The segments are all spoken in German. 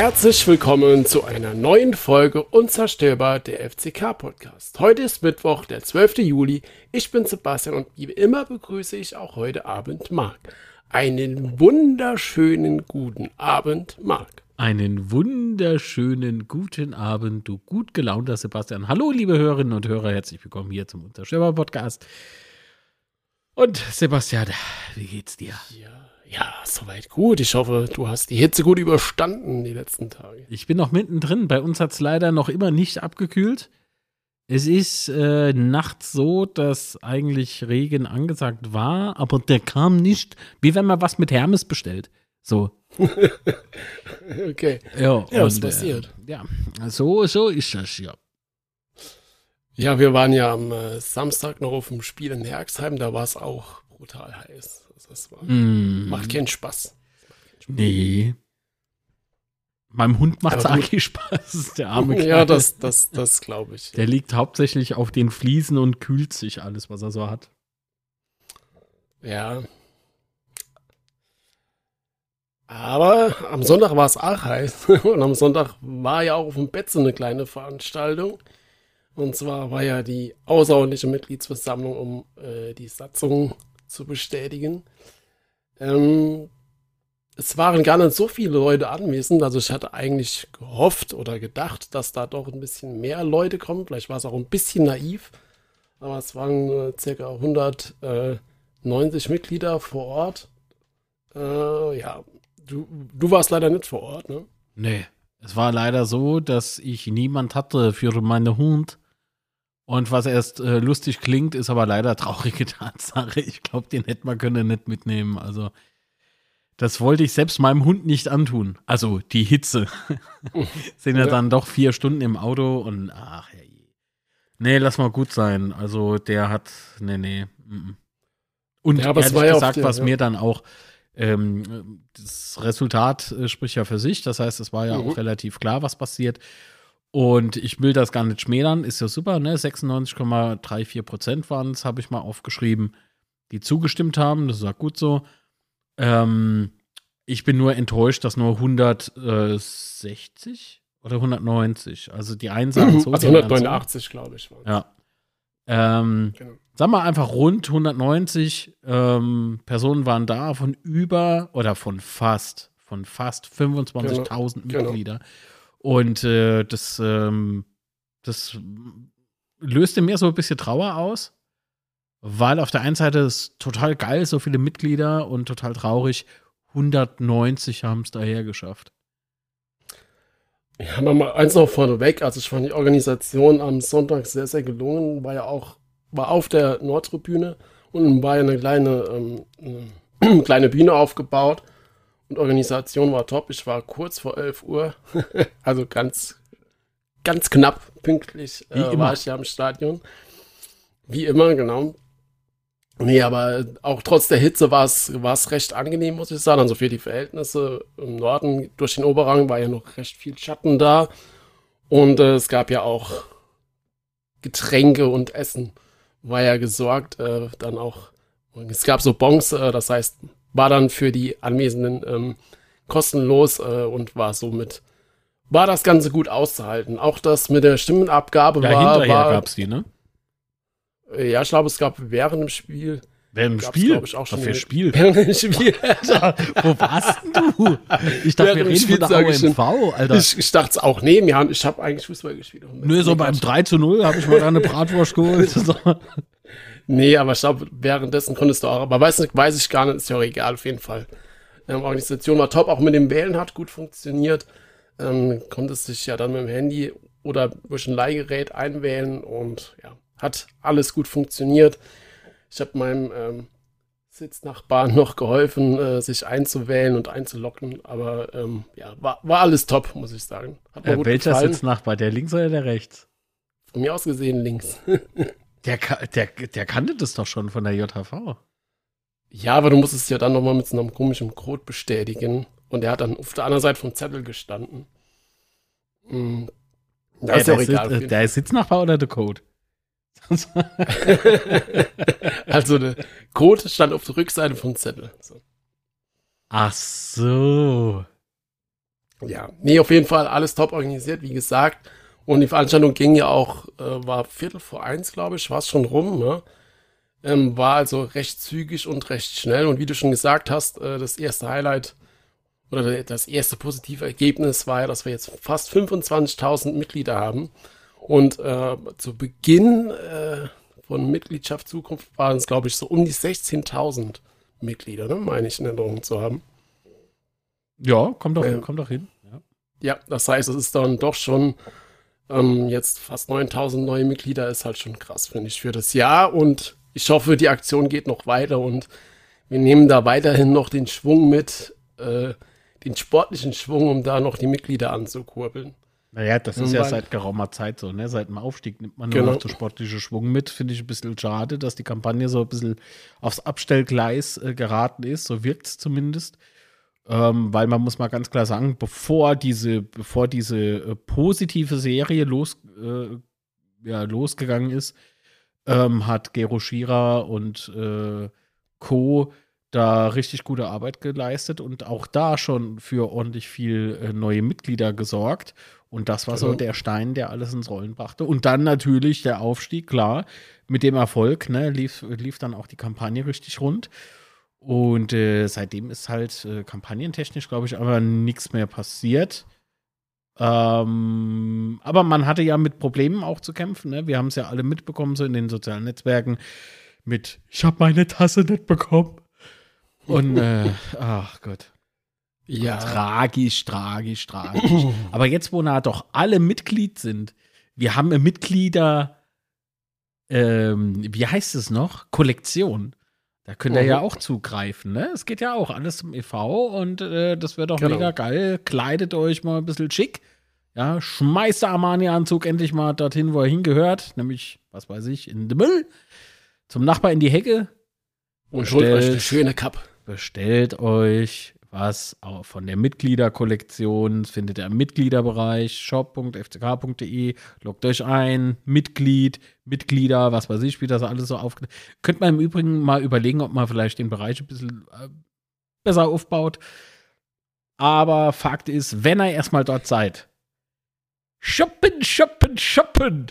Herzlich willkommen zu einer neuen Folge Unzerstörbar der FCK Podcast. Heute ist Mittwoch, der 12. Juli. Ich bin Sebastian und wie immer begrüße ich auch heute Abend Marc. Einen wunderschönen guten Abend, Marc. Einen wunderschönen guten Abend, du gut gelaunter Sebastian. Hallo, liebe Hörerinnen und Hörer, herzlich willkommen hier zum Unzerstörbar Podcast. Und Sebastian, wie geht's dir? Ja. Ja, soweit gut. Ich hoffe, du hast die Hitze gut überstanden die letzten Tage. Ich bin noch mittendrin. Bei uns hat es leider noch immer nicht abgekühlt. Es ist äh, nachts so, dass eigentlich Regen angesagt war, aber der kam nicht, wie wenn man was mit Hermes bestellt. So. okay. Ja, ja was passiert? Äh, ja, so, so ist das ja. Ja, wir waren ja am äh, Samstag noch auf dem Spiel in Herxheim, da war es auch brutal heiß. Das war, mm. macht keinen Spaß. Nee. Meinem Hund macht es eigentlich Spaß, der arme Kerl. Ja, das, das, das glaube ich. Der liegt hauptsächlich auf den Fliesen und kühlt sich alles, was er so hat. Ja. Aber am Sonntag war es auch heiß. Und am Sonntag war ja auch auf dem Bett so eine kleine Veranstaltung. Und zwar war ja die außerordentliche Mitgliedsversammlung, um äh, die Satzung zu bestätigen. Ähm, es waren gar nicht so viele Leute anwesend. Also ich hatte eigentlich gehofft oder gedacht, dass da doch ein bisschen mehr Leute kommen. Vielleicht war es auch ein bisschen naiv. Aber es waren äh, circa 190 Mitglieder vor Ort. Äh, ja, du, du warst leider nicht vor Ort, ne? Nee. Es war leider so, dass ich niemand hatte für meine Hund. Und was erst äh, lustig klingt, ist aber leider traurige Tatsache. Ich glaube, den hätte man können nicht mitnehmen. Also, das wollte ich selbst meinem Hund nicht antun. Also, die Hitze. Sind ja, ja, dann doch vier Stunden im Auto und ach, hey. Nee, lass mal gut sein. Also, der hat, nee, nee. Und ja, ehrlich gesagt, der, was ja. mir dann auch, ähm, das Resultat äh, spricht ja für sich. Das heißt, es war ja mhm. auch relativ klar, was passiert. Und ich will das gar nicht schmälern, ist ja super, ne? 96,34 Prozent waren es, habe ich mal aufgeschrieben, die zugestimmt haben. Das ist auch gut so. Ähm, ich bin nur enttäuscht, dass nur 160 oder 190, also die einen sagen so. Also 189, so. glaube ich. Ja. Ähm, genau. Sagen wir einfach rund 190 ähm, Personen waren da von über oder von fast, von fast 25.000 genau. Mitglieder. Genau. Und äh, das, ähm, das löste mir so ein bisschen Trauer aus, weil auf der einen Seite ist total geil, so viele Mitglieder und total traurig, 190 haben es daher geschafft. Ja, mal eins noch vorneweg. Also ich fand die Organisation am Sonntag sehr, sehr gelungen. War ja auch, war auf der Nordtribüne und war ja eine kleine, ähm, eine kleine Bühne aufgebaut. Und Organisation war top. Ich war kurz vor 11 Uhr, also ganz, ganz knapp pünktlich äh, war ich ja im Stadion. Wie immer, genau. Nee, aber auch trotz der Hitze war es recht angenehm, muss ich sagen. Also für die Verhältnisse im Norden durch den Oberrang war ja noch recht viel Schatten da. Und äh, es gab ja auch Getränke und Essen. War ja gesorgt. Äh, dann auch, es gab so Bons, äh, das heißt war dann für die Anwesenden ähm, kostenlos äh, und war somit war das Ganze gut auszuhalten. Auch das mit der Stimmenabgabe ja, war. Hinterher war, gab's die, ne? Äh, ja, ich glaube, es gab während dem Spiel. Während dem Spiel? Ich, auch schon Dafür Spiel. Während dem Spiel. Alter, wo warst du? Ich dachte, wir reden Spiel, von der OMV, Alter. Ich, ich dachte es auch, nee, wir haben, ich habe eigentlich Fußball gespielt. Nö, so beim 3 zu 0 habe ich mal eine Bratwurst geholt. Nee, aber ich glaube, währenddessen konntest du auch, aber weiß, nicht, weiß ich gar nicht, ist ja auch egal, auf jeden Fall. Ähm, Organisation war top, auch mit dem Wählen hat gut funktioniert. Ähm, konntest dich ja dann mit dem Handy oder durch ein Leihgerät einwählen und ja, hat alles gut funktioniert. Ich habe meinem ähm, Sitznachbarn noch geholfen, äh, sich einzuwählen und einzulocken, aber ähm, ja, war, war alles top, muss ich sagen. Äh, welcher gefallen. Sitznachbar, der links oder der rechts? Von mir aus gesehen links. Der, der, der kannte das doch schon von der JHV. Ja, aber du musst es ja dann nochmal mit so einem komischen Code bestätigen. Und er hat dann auf der anderen Seite vom Zettel gestanden. Hm. Da ja, ist ja auch egal. Sitz, der ist Sitznachbar oder der Code? also der Code stand auf der Rückseite vom Zettel. So. Ach so. Ja, nee, auf jeden Fall alles top organisiert, wie gesagt. Und die Veranstaltung ging ja auch, äh, war Viertel vor eins, glaube ich, war es schon rum, ne? Ähm, war also recht zügig und recht schnell. Und wie du schon gesagt hast, äh, das erste Highlight oder das erste positive Ergebnis war ja, dass wir jetzt fast 25.000 Mitglieder haben. Und äh, zu Beginn äh, von Mitgliedschaft Zukunft waren es, glaube ich, so um die 16.000 Mitglieder, ne? meine ich in Erinnerung zu haben. Ja, kommt doch, äh, kommt doch hin. Ja. ja, das heißt, es ist dann doch schon ähm, jetzt fast 9000 neue Mitglieder, ist halt schon krass, finde ich, für das Jahr. Und ich hoffe, die Aktion geht noch weiter und wir nehmen da weiterhin noch den Schwung mit, äh, den sportlichen Schwung, um da noch die Mitglieder anzukurbeln. Naja, das ist ja seit geraumer Zeit so, ne? Seit dem Aufstieg nimmt man nur genau. noch den sportlichen Schwung mit. Finde ich ein bisschen schade, dass die Kampagne so ein bisschen aufs Abstellgleis äh, geraten ist. So wirkt es zumindest. Ähm, weil man muss mal ganz klar sagen, bevor diese, bevor diese äh, positive Serie los, äh, ja, losgegangen ist, ähm, hat Gero Schira und äh, Co. da richtig gute Arbeit geleistet und auch da schon für ordentlich viel äh, neue Mitglieder gesorgt. Und das war genau. so der Stein, der alles ins Rollen brachte. Und dann natürlich der Aufstieg, klar, mit dem Erfolg, ne, lief, lief dann auch die Kampagne richtig rund. Und äh, seitdem ist halt äh, kampagnentechnisch, glaube ich, aber nichts mehr passiert. Ähm, aber man hatte ja mit Problemen auch zu kämpfen. Ne? Wir haben es ja alle mitbekommen, so in den sozialen Netzwerken mit Ich habe meine Tasse nicht bekommen. Und äh, ach Gott. Ja. Tragisch, tragisch, tragisch. aber jetzt, wo na doch alle Mitglied sind, wir haben Mitglieder, ähm, wie heißt es noch? Kollektion. Da könnt ihr mhm. ja auch zugreifen, ne? Es geht ja auch alles zum e.V. und äh, das wird doch genau. mega geil. Kleidet euch mal ein bisschen schick. Ja, schmeißt der Armani-Anzug endlich mal dorthin, wo er hingehört, nämlich, was weiß ich, in den Müll. Zum Nachbar in die Hecke. Und holt euch eine schöne Cup. Bestellt euch was von der Mitgliederkollektion findet ihr im Mitgliederbereich shop.fck.de. Loggt euch ein, Mitglied, Mitglieder, was weiß ich, wie das alles so auf. Könnt man im Übrigen mal überlegen, ob man vielleicht den Bereich ein bisschen äh, besser aufbaut. Aber Fakt ist, wenn ihr erstmal dort seid, shoppen, shoppen, shoppen.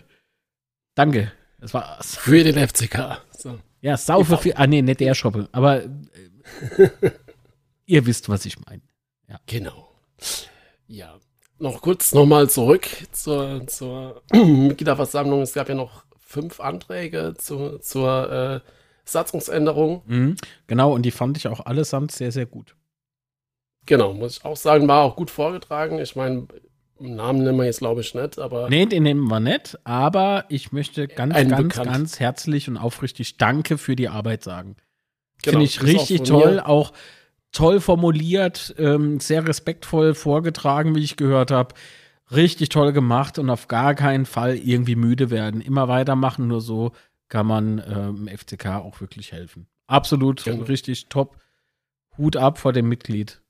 Danke. Das war's. Für den FCK. So. Ja, saufe für. Ah, nee, nicht der Shoppe. Aber. Äh, Ihr wisst, was ich meine. Ja. Genau. Ja. Noch kurz nochmal zurück zur, zur Mitgliederversammlung. Es gab ja noch fünf Anträge zu, zur äh, Satzungsänderung. Mhm, genau, und die fand ich auch allesamt sehr, sehr gut. Genau, muss ich auch sagen, war auch gut vorgetragen. Ich meine, Namen nennen wir jetzt, glaube ich, nicht, aber. Nee, den nehmen wir nicht, aber ich möchte ganz, ganz, bekannt. ganz herzlich und aufrichtig Danke für die Arbeit sagen. Genau, Finde ich richtig toll, mir. auch toll formuliert, ähm, sehr respektvoll vorgetragen, wie ich gehört habe. Richtig toll gemacht und auf gar keinen Fall irgendwie müde werden. Immer weitermachen, nur so kann man ähm, FCK auch wirklich helfen. Absolut genau. richtig top. Hut ab vor dem Mitglied.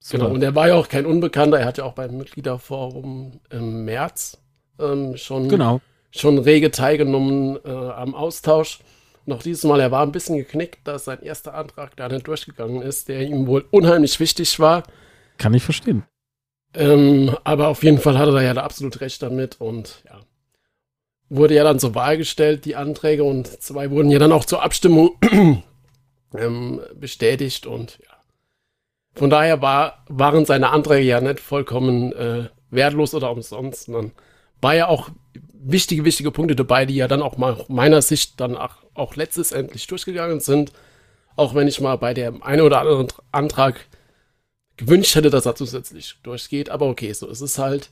So. Genau, und er war ja auch kein Unbekannter. Er hat ja auch beim Mitgliederforum im März ähm, schon, genau. schon rege teilgenommen äh, am Austausch. Noch dieses Mal, er war ein bisschen geknickt, dass sein erster Antrag da nicht durchgegangen ist, der ihm wohl unheimlich wichtig war. Kann ich verstehen. Ähm, aber auf jeden Fall hatte er ja da absolut recht damit und ja. Wurde ja dann zur Wahl gestellt, die Anträge, und zwei wurden ja dann auch zur Abstimmung ähm, bestätigt und ja. Von daher war, waren seine Anträge ja nicht vollkommen äh, wertlos oder umsonst, sondern war ja auch wichtige, wichtige Punkte dabei, die ja dann auch mal meiner Sicht dann auch, auch letztendlich durchgegangen sind. Auch wenn ich mal bei dem einen oder anderen Antrag gewünscht hätte, dass er zusätzlich durchgeht. Aber okay, so ist es halt.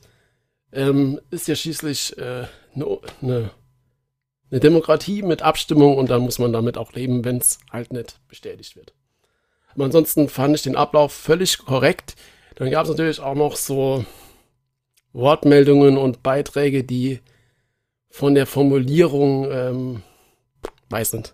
Ähm, ist ja schließlich eine äh, ne, ne, ne Demokratie mit Abstimmung und dann muss man damit auch leben, wenn es halt nicht bestätigt wird. Aber ansonsten fand ich den Ablauf völlig korrekt. Dann gab es natürlich auch noch so Wortmeldungen und Beiträge, die von der Formulierung, ähm, weiß nicht,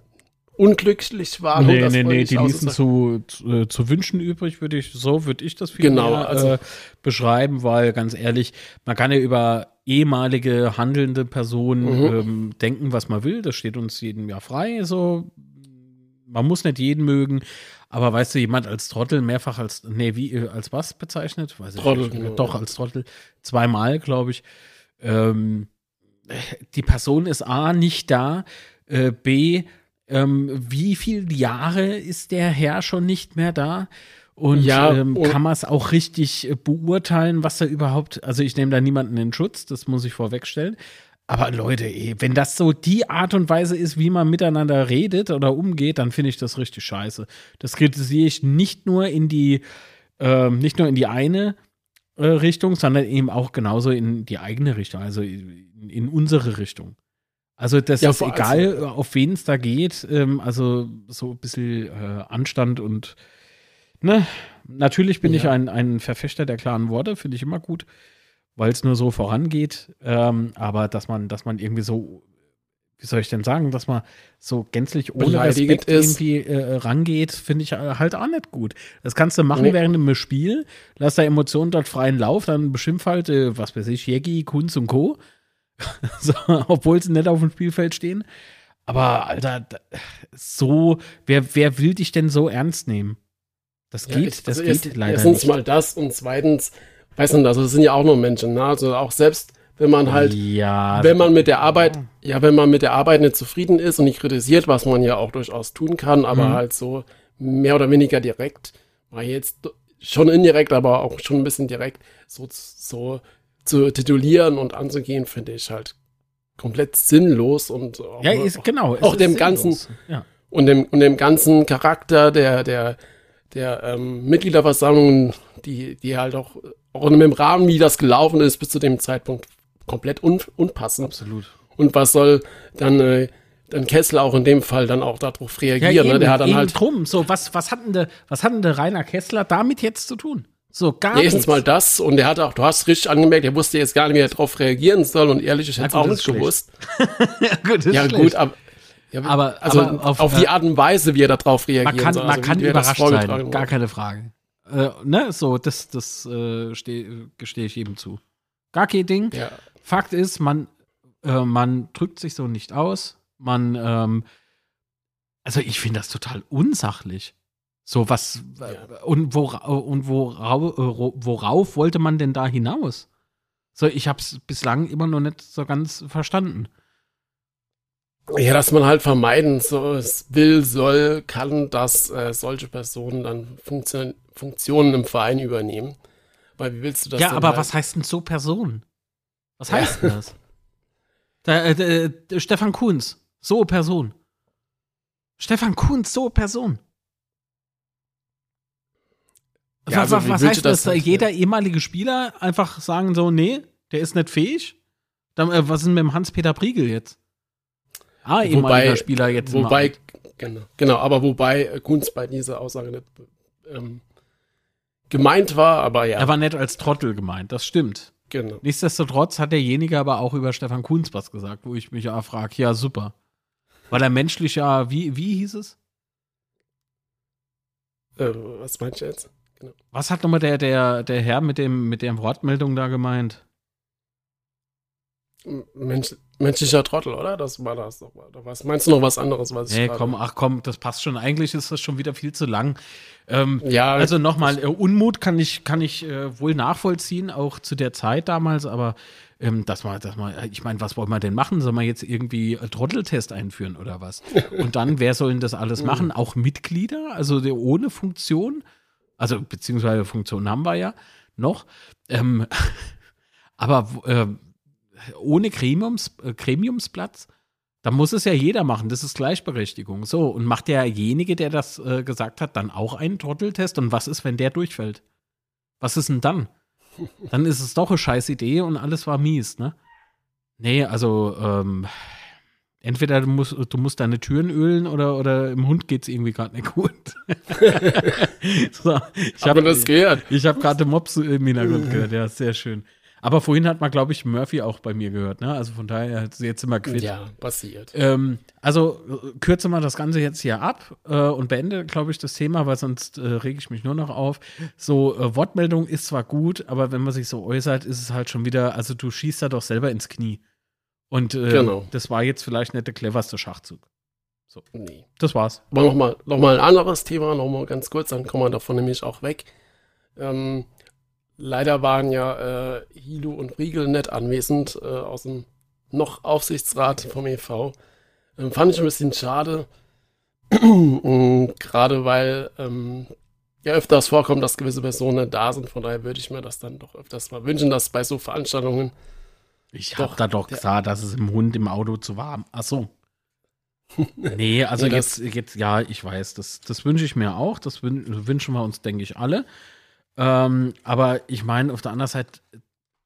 unglücklich waren. Nee, nee, nee, die ließen zu, zu, äh, zu, wünschen übrig, würde ich, so würde ich das viel genau, mehr, also, äh, beschreiben, weil ganz ehrlich, man kann ja über ehemalige handelnde Personen mhm. ähm, denken, was man will, das steht uns jedem Jahr frei, so man muss nicht jeden mögen, aber weißt du, jemand als Trottel mehrfach als, nee, wie, äh, als was bezeichnet? Weiß ich Trottel, nicht. genau, Doch, ja. als Trottel. Zweimal, glaube ich. Ähm, die Person ist A, nicht da, äh, B, ähm, wie viele Jahre ist der Herr schon nicht mehr da? Und Ja, ähm, und- kann man es auch richtig äh, beurteilen, was da überhaupt, also ich nehme da niemanden in Schutz, das muss ich vorwegstellen. Aber Leute, ey, wenn das so die Art und Weise ist, wie man miteinander redet oder umgeht, dann finde ich das richtig scheiße. Das kritisiere ich nicht nur in die, ähm, nicht nur in die eine äh, Richtung, sondern eben auch genauso in die eigene Richtung, also in, in unsere Richtung. Also das Ja, ist egal, also- auf wen es da geht. Ähm, also so ein bisschen äh, Anstand und ne, natürlich bin ich Ja. ein, ein Verfechter der klaren Worte, finde ich immer gut, weil es nur so vorangeht. Ähm, aber dass man, dass man irgendwie so, wie soll ich denn sagen, dass man so gänzlich ohne Respekt ist. irgendwie äh, rangeht, finde ich äh, halt auch nicht gut. Das kannst du machen Nee. während einem Spiel, lass da Emotionen dort freien Lauf, dann beschimpf halt, äh, was weiß ich, Jägi, Kunz und Co. so, obwohl sie nicht auf dem Spielfeld stehen. Aber, Alter, so, wer, wer will dich denn so ernst nehmen? Das Ja, geht, ich- das also geht erst- leider Erstens nicht. mal das und zweitens, weiß nicht, also es sind ja auch nur Menschen, ne? Also auch selbst, wenn man halt, ja, wenn man mit der Arbeit, ja, wenn man mit der Arbeit nicht zufrieden ist und nicht kritisiert, was man ja auch durchaus tun kann, aber Mhm. halt so mehr oder weniger direkt, war jetzt schon indirekt, aber auch schon ein bisschen direkt, so, so zu titulieren und anzugehen, finde ich halt komplett sinnlos und auch, ja, ist, genau. auch dem sinnlos. Ganzen- Ja. und dem, und dem ganzen Charakter der, der, der ähm, Mitgliederversammlungen, die, die halt auch, auch in dem Rahmen, wie das gelaufen ist, bis zu dem Zeitpunkt komplett un, unpassend. Absolut. Und was soll dann, äh, dann Kessler auch in dem Fall dann auch darauf reagieren? Ja, ne? eben, Der hat dann halt drum. So, was, was hat denn der, was hat denn der Rainer Kessler damit jetzt zu tun? So, gar erstens nichts. mal das und er hat auch, du hast richtig angemerkt, er wusste jetzt gar nicht, wie er darauf reagieren soll und ehrlich, ich hätte gut, auch nicht ist gewusst. ja, gut, Ja, gut, schlecht. aber, ja, Aber- also aber auf, auf, die äh, Art und Weise, wie er darauf reagieren man kann, soll. man also kann er das überrascht sein, gar wurde. keine Frage. Äh, ne, so, das, das äh, steh- gestehe ich jedem zu. Gar kein Ding. Ja. Fakt ist, man, äh, man drückt sich so nicht aus. Man, ähm, also ich finde das total unsachlich. So was Ja. und, wora, und worauf, worauf wollte man denn da hinaus? So, ich habe es bislang immer noch nicht so ganz verstanden. Ja, dass man halt vermeiden so, es will, soll, kann, dass äh, solche Personen dann Funktion, Funktionen im Verein übernehmen. Weil wie willst du das ja, aber halt? was heißt denn so Person? Was Ja. heißt denn das? Da, äh, der Stefan Kunz, so Person. Stefan Kunz, so Person. Ja, Wa- also was heißt das? das halt, Jeder ehemalige Spieler einfach sagen so, nee, der ist nicht fähig? Dann, äh, was ist denn mit dem Hans-Peter Priegel jetzt? Ah, ehemaliger Spieler jetzt. Wobei, genau, genau, aber wobei äh, Kunz bei dieser Aussage nicht ähm, gemeint war, aber ja, Er war nicht als Trottel gemeint, das stimmt. genau. Nichtsdestotrotz hat derjenige aber auch über Stefan Kunz was gesagt, wo ich mich ja frage, ja, super. Weil er menschlich ja, wie, wie hieß es? Äh, was meinst du jetzt? Was hat nochmal der, der, der Herr mit, dem, mit der Wortmeldung da gemeint? Mensch, menschlicher Trottel, oder? Das war das doch. Oder was meinst du noch was anderes? Was Nee, komm, ach komm, das passt schon. Eigentlich ist das schon wieder viel zu lang. Ähm, Ja, Also nochmal, äh, Unmut kann ich, kann ich äh, wohl nachvollziehen, auch zu der Zeit damals, aber ähm, dass man, dass man, ich meine, was wollen wir denn machen? Soll man jetzt irgendwie Trotteltest einführen oder was? Und dann, wer soll denn das alles machen? Auch Mitglieder, also der ohne Funktion, also beziehungsweise Funktion haben wir ja noch, ähm, aber äh, ohne Gremiums, äh, Gremiumsplatz, da muss es ja jeder machen. Das ist Gleichberechtigung. So, und macht derjenige, der das äh, gesagt hat, dann auch einen Trotteltest? Und was ist, wenn der durchfällt? Was ist denn dann? Dann ist es doch eine scheiß Idee und alles war mies, ne? Nee, also, ähm, entweder du musst, du musst deine Türen ölen oder, oder im Hund geht's irgendwie gerade nicht gut. so, ich habe das gehört. ich hab gerade Mops im Hintergrund gehört, ja, sehr schön. Aber vorhin hat man, glaube ich, Murphy auch bei mir gehört, ne? Also von daher, jetzt sind wir quitt. Ja, passiert. Ähm, also kürze mal das Ganze jetzt hier ab äh, und beende, glaube ich, das Thema, weil sonst äh, rege ich mich nur noch auf. So, äh, Wortmeldung ist zwar gut, aber wenn man sich so äußert, ist es halt schon wieder, also du schießt da doch selber ins Knie. Und äh, Genau. das war jetzt vielleicht nicht der cleverste Schachzug. So. Nee. Das war's. Aber nochmal noch mal ein anderes Thema, nochmal ganz kurz, dann kommen wir davon nämlich auch weg. Ähm, leider waren ja äh, Hilo und Riegel nicht anwesend äh, aus dem noch Aufsichtsrat vom EV. Ähm, fand ich ein bisschen schade. Gerade weil ähm, ja öfters vorkommt, dass gewisse Personen da sind. Von daher würde ich mir das dann doch öfters mal wünschen, dass bei so Veranstaltungen. Ich Doch, hab da doch gesagt, dass es im Hund im Auto zu warm. Ach so. Nee, also Nee, jetzt, jetzt, ja, ich weiß, das, das wünsche ich mir auch. Das wün wünschen wir uns, denke ich, alle. Ähm, aber ich meine, auf der anderen Seite,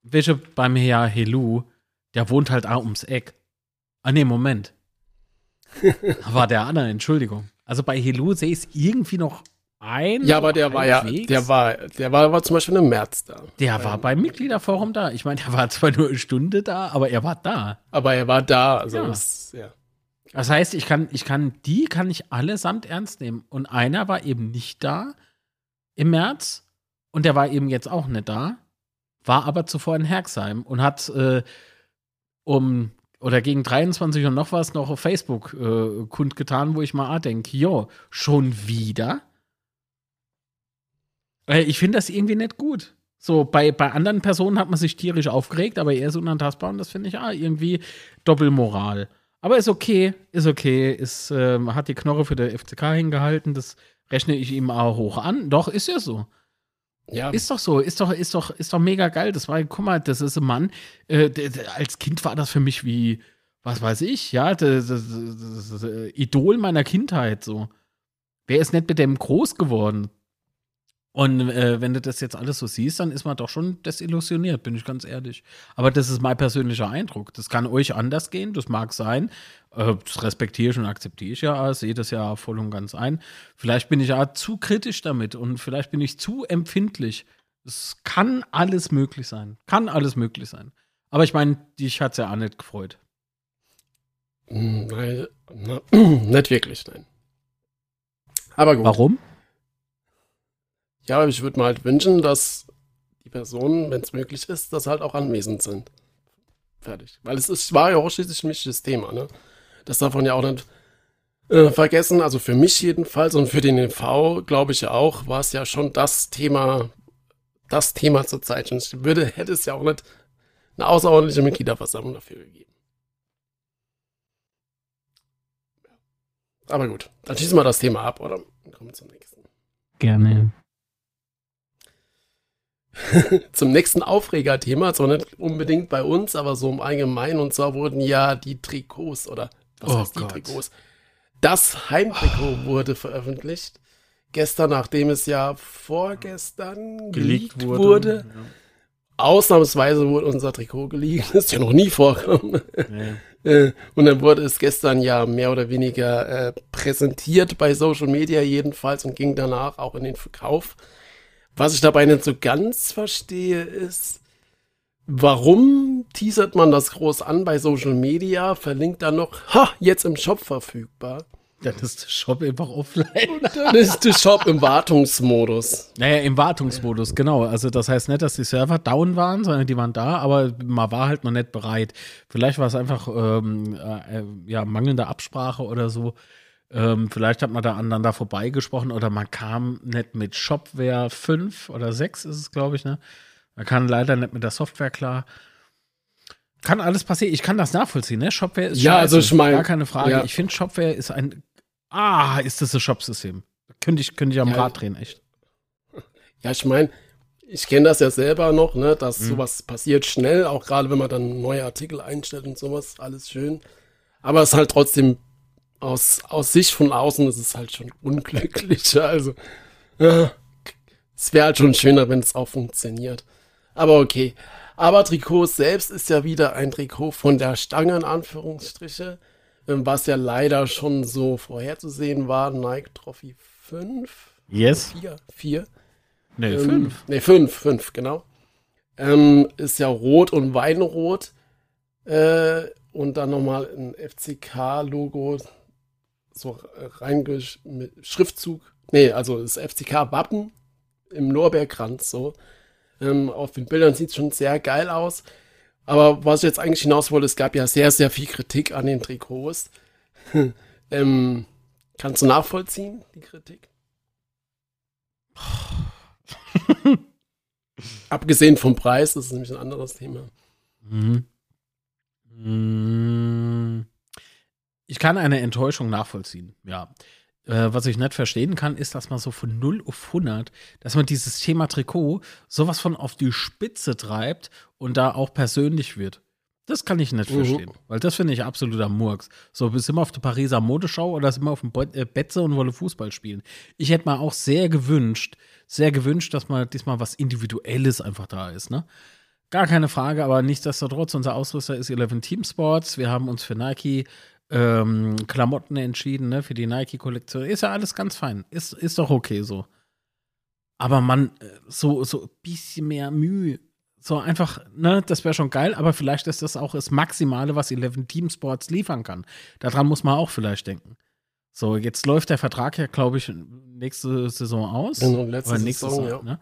welche beim Herr Helu, der wohnt halt auch ums Eck. Ah, nee, Moment. War der andere, Entschuldigung. Also bei Helu sehe ich es irgendwie noch ein. Ja, aber der war ja, der war, der war, war zum Beispiel im März da. Der war beim Mitgliederforum da. Ich meine, der war zwar nur eine Stunde da, aber er war da. Aber er war da, also Ja. das, ja. Das heißt, ich kann, ich kann, die kann ich allesamt ernst nehmen. Und einer war eben nicht da im März und der war eben jetzt auch nicht da, war aber zuvor in Herxheim und hat äh, um oder gegen 23 und noch was noch auf Facebook äh, kundgetan, wo ich mal denke, jo, schon wieder? Äh, ich finde das irgendwie nicht gut. So, bei, bei anderen Personen hat man sich tierisch aufgeregt, aber er ist unantastbar und das finde ich ah, irgendwie Doppelmoral. Aber ist okay, ist okay, ist, ähm, hat die Knorre für der FCK hingehalten, das rechne ich ihm auch hoch an. Doch, ist ja so. Ja, Ist doch so, ist doch, ist doch, ist doch mega geil. Das war, guck mal, das ist ein Mann. Äh, der, der, als Kind war das für mich wie, was weiß ich, ja, das, das, das, das, das Idol meiner Kindheit so. Wer ist nicht mit dem groß geworden? Und äh, wenn du das jetzt alles so siehst, dann ist man doch schon desillusioniert, bin ich ganz ehrlich. Aber das ist mein persönlicher Eindruck. Das kann euch anders gehen, das mag sein. Äh, das respektiere ich und akzeptiere ich ja, sehe das ja voll und ganz ein. Vielleicht bin ich ja zu kritisch damit und vielleicht bin ich zu empfindlich. Es kann alles möglich sein. Kann alles möglich sein. Aber ich meine, dich hat es ja auch nicht gefreut. Nein, na, nicht wirklich, nein. Aber gut. Warum? Ja, ich würde mir halt wünschen, dass die Personen, wenn es möglich ist, das halt auch anwesend sind. Fertig. Weil es ist, war ja auch schließlich ein wichtiges Thema, ne? Das darf man ja auch nicht äh, vergessen. Also für mich jedenfalls und für den EV, glaube ich ja auch, war es ja schon das Thema, das Thema zur Zeit. Und ich würde, hätte es ja auch nicht eine außerordentliche Mitgliederversammlung dafür gegeben. Aber gut, dann schießen wir das Thema ab, oder? Dann kommen wir zum nächsten. Gerne. zum nächsten Aufregerthema, zwar nicht unbedingt bei uns, aber so im Allgemeinen. Und zwar wurden ja die Trikots oder was Oh heißt die Gott. Trikots? Das Heimtrikot wurde veröffentlicht. Gestern, nachdem es ja vorgestern geleakt wurde. Ausnahmsweise wurde unser Trikot geleakt. Das ist ja noch nie vorgekommen. Ja. Äh, Und dann wurde es gestern ja mehr oder weniger äh, präsentiert bei Social Media jedenfalls und ging danach auch in den Verkauf. Was ich dabei nicht so ganz verstehe, ist, warum teasert man das groß an bei Social Media, verlinkt dann noch, ha, jetzt im Shop verfügbar. Dann ist der Shop einfach offline. Dann ist der Shop im Wartungsmodus. Naja, im Wartungsmodus, genau. Also das heißt nicht, dass die Server down waren, sondern die waren da, aber man war halt noch nicht bereit. Vielleicht war es einfach ähm, äh, ja, mangelnde Absprache oder so. Ähm, vielleicht hat man da aneinander vorbeigesprochen oder man kam nicht mit Shopware 5 oder 6 ist es, glaube ich, ne? Man kann leider nicht mit der Software klar. Kann alles passieren. Ich kann das nachvollziehen, ne? Shopware ist Ja, also ich mein, Gar keine Frage. ja. Ich finde, Shopware ist ein. Ah, ist das ein Shop-System? Könnte ich, könnte ich am Ja. Rad drehen, echt. Ja, ich meine, ich kenne das ja selber noch, ne, dass Mhm. sowas passiert schnell, auch gerade wenn man dann neue Artikel einstellt und sowas, alles schön. Aber es ist halt trotzdem aus, aus Sicht von außen ist es halt schon unglücklicher. Also, ja, es wäre halt schon schöner, wenn es auch funktioniert. Aber okay. Aber Trikot selbst ist ja wieder ein Trikot von der Stange, in Anführungsstriche, ähm, was ja leider schon so vorherzusehen war. Nike Trophy 5? Yes. 4? 4? Nee, Ähm, fünf. Nee, fünf, fünf, genau. Ähm, ist ja rot und Weinrot. Äh, und dann nochmal ein FCK-Logo, so reingesch mit Schriftzug. Nee, also das FCK-Wappen im Lorbeerkranz so. Ähm, auf den Bildern sieht es schon sehr geil aus. Aber was ich jetzt eigentlich hinaus wollte, es gab ja sehr, sehr viel Kritik an den Trikots. Ähm, kannst du nachvollziehen, die Kritik? Abgesehen vom Preis, das ist nämlich ein anderes Thema. Mhm. Mhm. Ich kann eine Enttäuschung nachvollziehen, ja. Äh, was ich nicht verstehen kann, ist, dass man so von 0 auf 100, dass man dieses Thema Trikot sowas von auf die Spitze treibt und da auch persönlich wird. Das kann ich nicht mhm. verstehen, weil das finde ich absoluter Murks. So, sind wir auf der Pariser Modeschau oder sind wir auf dem äh, Betze und wollen Fußball spielen? Ich hätte mir auch sehr gewünscht, sehr gewünscht, dass mal diesmal was Individuelles einfach da ist, ne? Gar keine Frage, aber nichtsdestotrotz, unser Ausrüster ist 11 Team Sports. Wir haben uns für Nike ähm, Klamotten entschieden, ne, für die Nike-Kollektion. Ist ja alles ganz fein. Ist, ist doch okay so. Aber man, äh, so, so ein bisschen mehr Mühe so einfach, ne, das wäre schon geil, aber vielleicht ist das auch das Maximale, was 11 Team Sports liefern kann. Daran muss man auch vielleicht denken. So, jetzt läuft der Vertrag ja, glaube ich, nächste Saison aus. Genau, letzte nächste Saison, Saison ja. ne?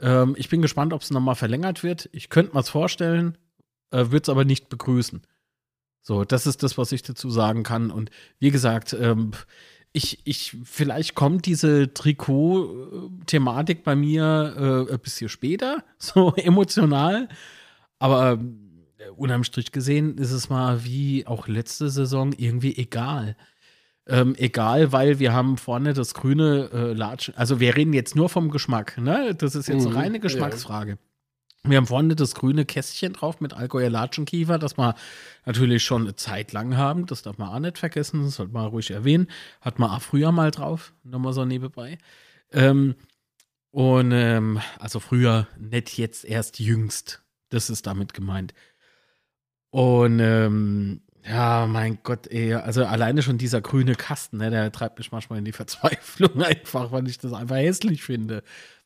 ähm, ich bin gespannt, ob es nochmal verlängert wird. Ich könnte mir es vorstellen, äh, würde es aber nicht begrüßen. So, das ist das, was ich dazu sagen kann. Und wie gesagt, ähm, ich, ich, vielleicht kommt diese Trikot-Thematik bei mir äh, ein bisschen später, so emotional. Aber äh, unterm Strich gesehen ist es mal wie auch letzte Saison irgendwie egal. Ähm, egal, weil wir haben vorne das grüne äh, Latschen. Also wir reden jetzt nur vom Geschmack, ne? Das ist jetzt mhm, eine reine Geschmacksfrage. Ja. Wir haben vorne das grüne Kästchen drauf mit Allgäuer Latschenkiefer, das wir natürlich schon eine Zeit lang haben. Das darf man auch nicht vergessen, das sollte man ruhig erwähnen. Hat man auch früher mal drauf, nochmal so nebenbei. Ähm, und ähm, also früher, nicht jetzt erst jüngst. Das ist damit gemeint. Und ähm, ja, mein Gott, ey, also alleine schon dieser grüne Kasten, ne, der treibt mich manchmal in die Verzweiflung einfach, weil ich das einfach hässlich finde.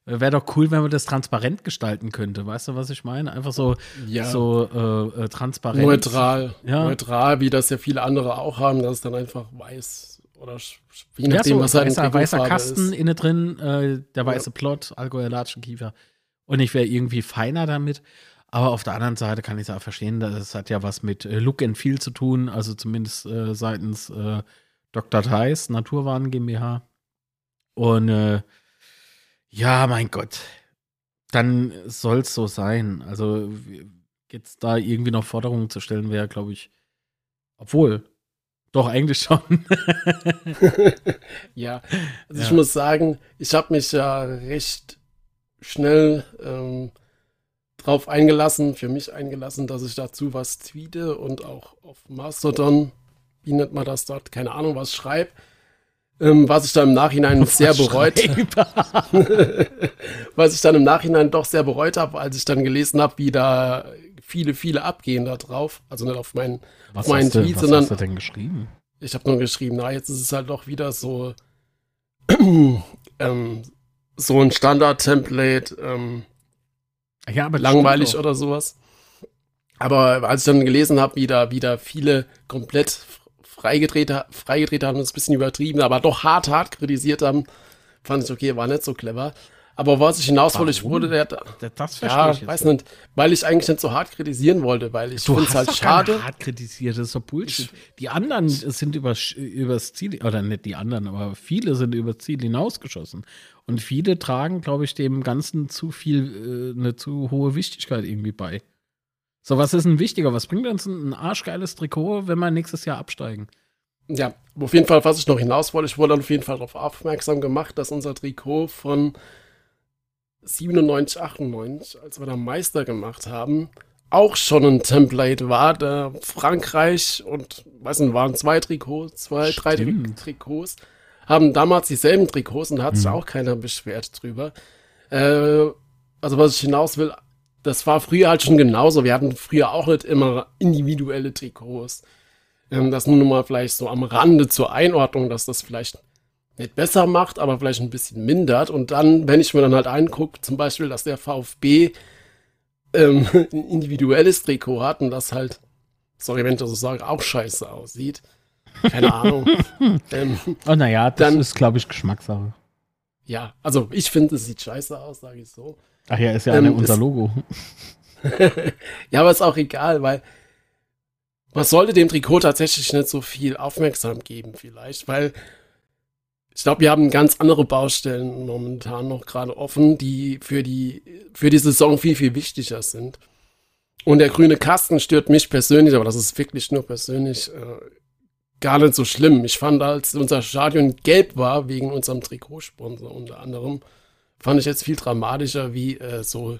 Wäre doch cool, wenn man das transparent gestalten könnte. Weißt du, was ich meine? Einfach so, ja. so äh, äh, transparent. Neutral. Ja. Neutral, wie das ja viele andere auch haben, dass es dann einfach weiß oder je nachdem, ja, so, was halt weißer, weißer Kasten ist. innen drin, äh, der weiße ja. Plot, Allgäuer Latschenkiefer. Und ich wäre irgendwie feiner damit. Aber auf der anderen Seite kann ich es auch verstehen, das hat ja was mit äh, Look and Feel zu tun, also zumindest äh, seitens äh, Dr. Theis, Naturwaren GmbH. Und äh, ja, mein Gott. Dann soll es so sein. Also jetzt da irgendwie noch Forderungen zu stellen, wäre, glaube ich, obwohl, doch eigentlich schon. ja, also ja. ich muss sagen, ich habe mich ja recht schnell ähm, drauf eingelassen, für mich eingelassen, dass ich dazu was tweete und auch auf Mastodon, wie nennt man das dort, keine Ahnung, was schreibe. Ähm, was ich dann im Nachhinein was sehr bereut was ich dann im Nachhinein doch sehr bereut habe, als ich dann gelesen habe, wie da viele, viele abgehen da drauf. Also nicht auf meinen, was auf meinen Tweet, du, was sondern. Was hast du denn geschrieben? Ich habe nur geschrieben, na, jetzt ist es halt doch wieder so, ähm, so ein Standard-Template, ähm, ja, aber langweilig oder sowas. Aber als ich dann gelesen habe, wie da wieder viele komplett freigedreht, freigedreht haben, das ein bisschen übertrieben, aber doch hart, hart kritisiert haben, fand ich okay, war nicht so clever. Aber was ich hinaus wollte, ich wurde der. Das ja, ich weiß nicht, weil ich eigentlich nicht so hart kritisieren wollte, weil ich finde es halt doch schade. hart kritisiert, das ist doch Bullshit. Die anderen sind über, übers Ziel, oder nicht die anderen, aber viele sind übers Ziel hinausgeschossen. Und viele tragen, glaube ich, dem Ganzen zu viel, äh, eine zu hohe Wichtigkeit irgendwie bei. So, was ist denn wichtiger? Was bringt uns ein arschgeiles Trikot, wenn wir nächstes Jahr absteigen? Ja, auf jeden Fall, was ich noch hinaus wollte, ich wurde auf jeden Fall darauf aufmerksam gemacht, dass unser Trikot von 97, 98, als wir da Meister gemacht haben, auch schon ein Template war, der Frankreich und, weiß nicht, waren zwei Trikots, zwei, Stimmt. drei Trikots, haben damals dieselben Trikots und da hat sich mhm. auch keiner beschwert drüber. Äh, also was ich hinaus will, das war früher halt schon genauso. Wir hatten früher auch nicht immer individuelle Trikots. Ähm, das nur mal vielleicht so am Rande zur Einordnung, dass das vielleicht nicht besser macht, aber vielleicht ein bisschen mindert. Und dann, wenn ich mir dann halt angucke, zum Beispiel, dass der VfB ähm, ein individuelles Trikot hat und das halt, sorry, wenn ich das so sage, auch scheiße aussieht. Keine Ahnung. ähm, oh, naja, das dann, ist, glaube ich, Geschmackssache. Ja, also ich finde, es sieht scheiße aus, sage ich so. Ach ja, ist ja ähm, unser Logo. ja, aber ist auch egal, weil man sollte dem Trikot tatsächlich nicht so viel aufmerksam geben, vielleicht, weil ich glaube, wir haben ganz andere Baustellen momentan noch gerade offen, die für die, für die Saison viel, viel wichtiger sind. Und der grüne Kasten stört mich persönlich, aber das ist wirklich nur persönlich äh, gar nicht so schlimm. Ich fand, als unser Stadion gelb war, wegen unserem Trikotsponsor unter anderem, fand ich jetzt viel dramatischer wie äh, so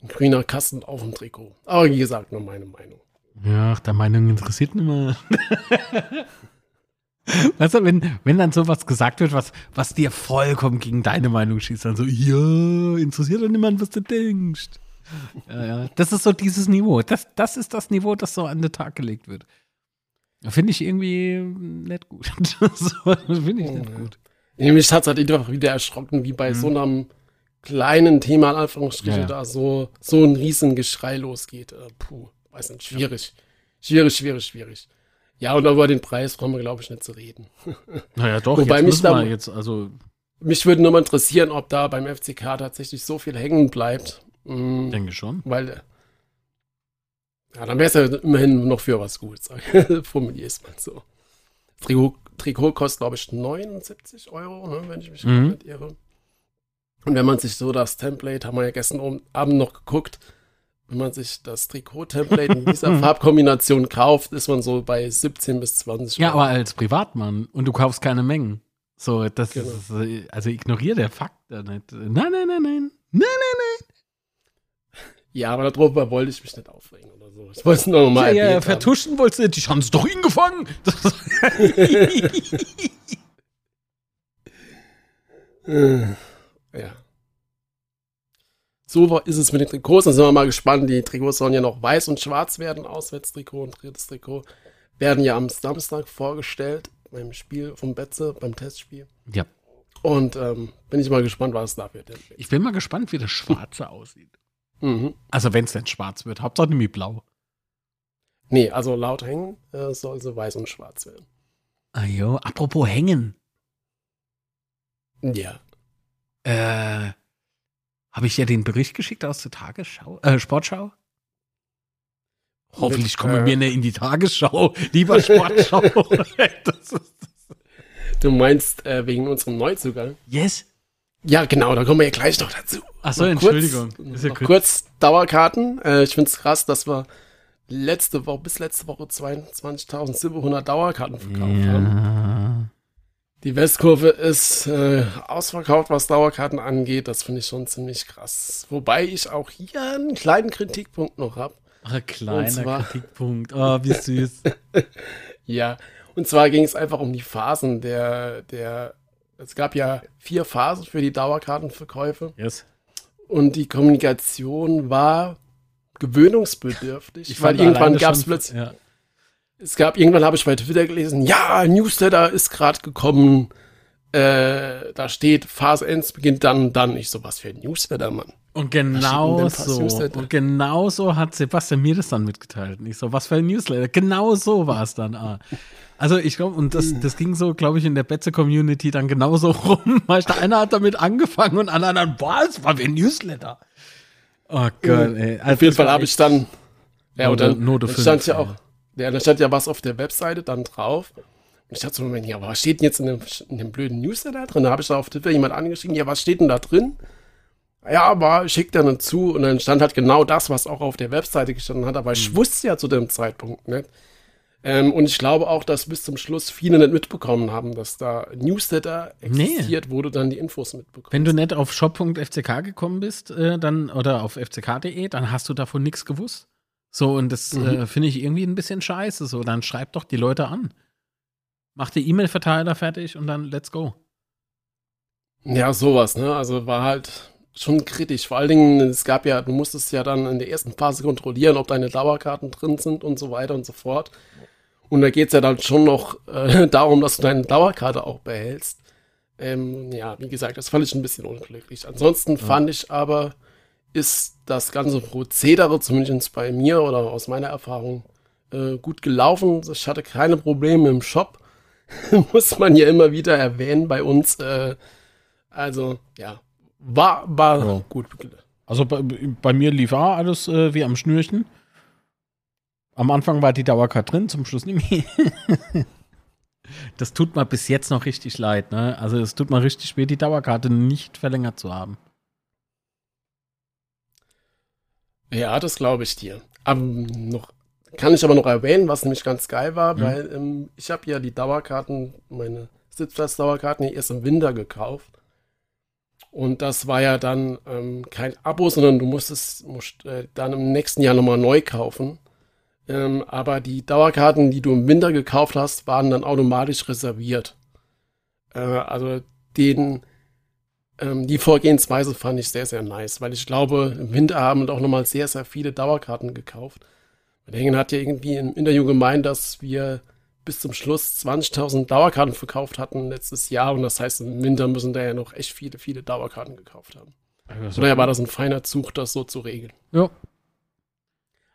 ein grüner Kasten auf dem Trikot. Aber wie gesagt, nur meine Meinung. Ja, der Meinung interessiert niemand. Weißt du, wenn, wenn dann sowas gesagt wird, was, was dir vollkommen gegen deine Meinung schießt, dann so, ja, interessiert doch niemand, was du denkst. Ja, ja. Das ist so dieses Niveau. Das, das ist das Niveau, das so an den Tag gelegt wird. Finde ich irgendwie nicht gut. Finde ich nicht gut. Nämlich hat es halt einfach wieder erschrocken, wie bei mhm. so einem kleinen Thema, in Anführungsstrichen, ja, ja. da so, so ein Riesengeschrei losgeht. Äh, puh, weiß nicht, schwierig. Schwierig, schwierig, schwierig. Ja, und über den Preis brauchen wir, glaube ich, nicht zu reden. Naja, doch, Wobei jetzt mich da, jetzt, also. Mich würde nur mal interessieren, ob da beim FCK tatsächlich so viel hängen bleibt. Mhm, Denke schon. Weil, ja, dann wäre es ja immerhin noch für was gut, formuliere es mal so. Trikot, Trikot kostet, glaube ich, 79 Euro, ne, wenn ich mich mhm. nicht irre. Und wenn man sich so das Template, haben wir ja gestern Abend noch geguckt, wenn man sich das Trikot-Template in dieser Farbkombination kauft, ist man so bei 17 bis 20 Euro. Ja, aber als Privatmann und du kaufst keine Mengen. So, das genau. ist, also ignoriere der Fakt da nicht. Nein, nein, nein, nein. Nein, nein, nein. Ja, aber darüber wollte ich mich nicht aufregen oder so. Ich wollte es nur mal Ja, ja, vertuschen wolltest du nicht. Die haben es doch ihn gefangen. ja so ist es mit den Trikots. Dann sind wir mal gespannt. Die Trikots sollen ja noch weiß und schwarz werden. Auswärtstrikot und drittes Trikot werden ja am Samstag vorgestellt beim Spiel vom Betze, beim Testspiel. Ja. Und ähm, bin ich mal gespannt, was da wird. Ich bin mal gespannt, wie das Schwarze aussieht. Mhm. Also wenn es denn schwarz wird. Hauptsache nämlich blau. Nee, also laut hängen äh, soll sie weiß und schwarz werden. Ah jo, apropos hängen. Ja. Äh, habe ich dir den Bericht geschickt aus der Tagesschau, äh, Sportschau? Hoffentlich kommen wir äh, nicht in die Tagesschau, lieber Sportschau. das ist, du meinst äh, wegen unserem Neuzugang? Yes. Ja, genau, da kommen wir ja gleich noch dazu. Achso, Entschuldigung. Kurz, ja kurz Dauerkarten. Äh, ich finde es krass, dass wir letzte Woche, bis letzte Woche 22.700 Dauerkarten verkauft ja. haben. Die Westkurve ist äh, ausverkauft, was Dauerkarten angeht. Das finde ich schon ziemlich krass. Wobei ich auch hier einen kleinen Kritikpunkt noch habe. Ach, ein kleiner zwar, Kritikpunkt. Oh, wie süß. ja, und zwar ging es einfach um die Phasen der, der, es gab ja vier Phasen für die Dauerkartenverkäufe. Yes. Und die Kommunikation war gewöhnungsbedürftig, ich weil irgendwann gab es plötzlich, ja. Es gab, irgendwann habe ich bei Twitter gelesen, ja, Newsletter ist gerade gekommen. Äh, da steht, Phase 1 beginnt dann dann. Ich so, was für ein Newsletter, Mann. Und genau so, und genau so hat Sebastian mir das dann mitgeteilt. Und ich so, was für ein Newsletter. Genau so war es dann. Ah. Also ich glaube, und das, das ging so, glaube ich, in der Betze-Community dann genauso rum. Weil der eine hat damit angefangen und alle anderen, boah, das war wie ein Newsletter. Oh Gott, ey. Also Auf jeden Fall habe ich dann, ja, und dann, dann stand ja auch, ja, da stand ja was auf der Webseite dann drauf. Und ich dachte so, Moment, ja, aber was steht denn jetzt in dem, in dem blöden Newsletter drin? Da habe ich da auf Twitter jemand angeschrieben, ja, was steht denn da drin? Ja, aber schickt er dann zu und dann stand halt genau das, was auch auf der Webseite gestanden hat, aber ich mhm. wusste ja zu dem Zeitpunkt nicht. Ähm, und ich glaube auch, dass bis zum Schluss viele nicht mitbekommen haben, dass da Newsletter existiert, nee. wo du dann die Infos mitbekommst. Wenn du nicht auf shop.fck gekommen bist, äh, dann oder auf fck.de, dann hast du davon nichts gewusst. So, und das mhm. äh, finde ich irgendwie ein bisschen scheiße. So, dann schreibt doch die Leute an. Mach die E-Mail-Verteiler fertig und dann let's go. Ja, sowas, ne? Also war halt schon kritisch. Vor allen Dingen, es gab ja, du musstest ja dann in der ersten Phase kontrollieren, ob deine Dauerkarten drin sind und so weiter und so fort. Und da geht es ja dann schon noch äh, darum, dass du deine Dauerkarte auch behältst. Ähm, ja, wie gesagt, das fand ich ein bisschen unglücklich. Ansonsten ja. fand ich aber, ist das ganze Prozedere, zumindest bei mir oder aus meiner Erfahrung, äh, gut gelaufen. Ich hatte keine Probleme im Shop. Muss man ja immer wieder erwähnen bei uns. Äh, also, ja, war, war ja. gut. Also bei, bei, mir lief auch alles äh, wie am Schnürchen. Am Anfang war die Dauerkarte drin, zum Schluss nicht mehr. das tut mir bis jetzt noch richtig leid, ne? Also es tut mir richtig weh, die Dauerkarte nicht verlängert zu haben. Ja, das glaube ich dir. Aber noch kann ich aber noch erwähnen, was nämlich ganz geil war, mhm. weil ähm, ich habe ja die Dauerkarten, meine Sitzplatz-Dauerkarten erst im Winter gekauft. Und das war ja dann ähm, kein Abo, sondern du musstest musst, äh, dann im nächsten Jahr nochmal neu kaufen. Ähm, aber die Dauerkarten, die du im Winter gekauft hast, waren dann automatisch reserviert. Äh, also den, ähm, die Vorgehensweise fand ich sehr, sehr nice, weil ich glaube, im Winter haben auch nochmal sehr, sehr viele Dauerkarten gekauft. Der Hengen hat ja irgendwie im Interview gemeint, dass wir bis zum Schluss 20.000 Dauerkarten verkauft hatten letztes Jahr und das heißt, im Winter müssen da ja noch echt viele, viele Dauerkarten gekauft haben. Also daher war das ein feiner Zug, das so zu regeln. Ja.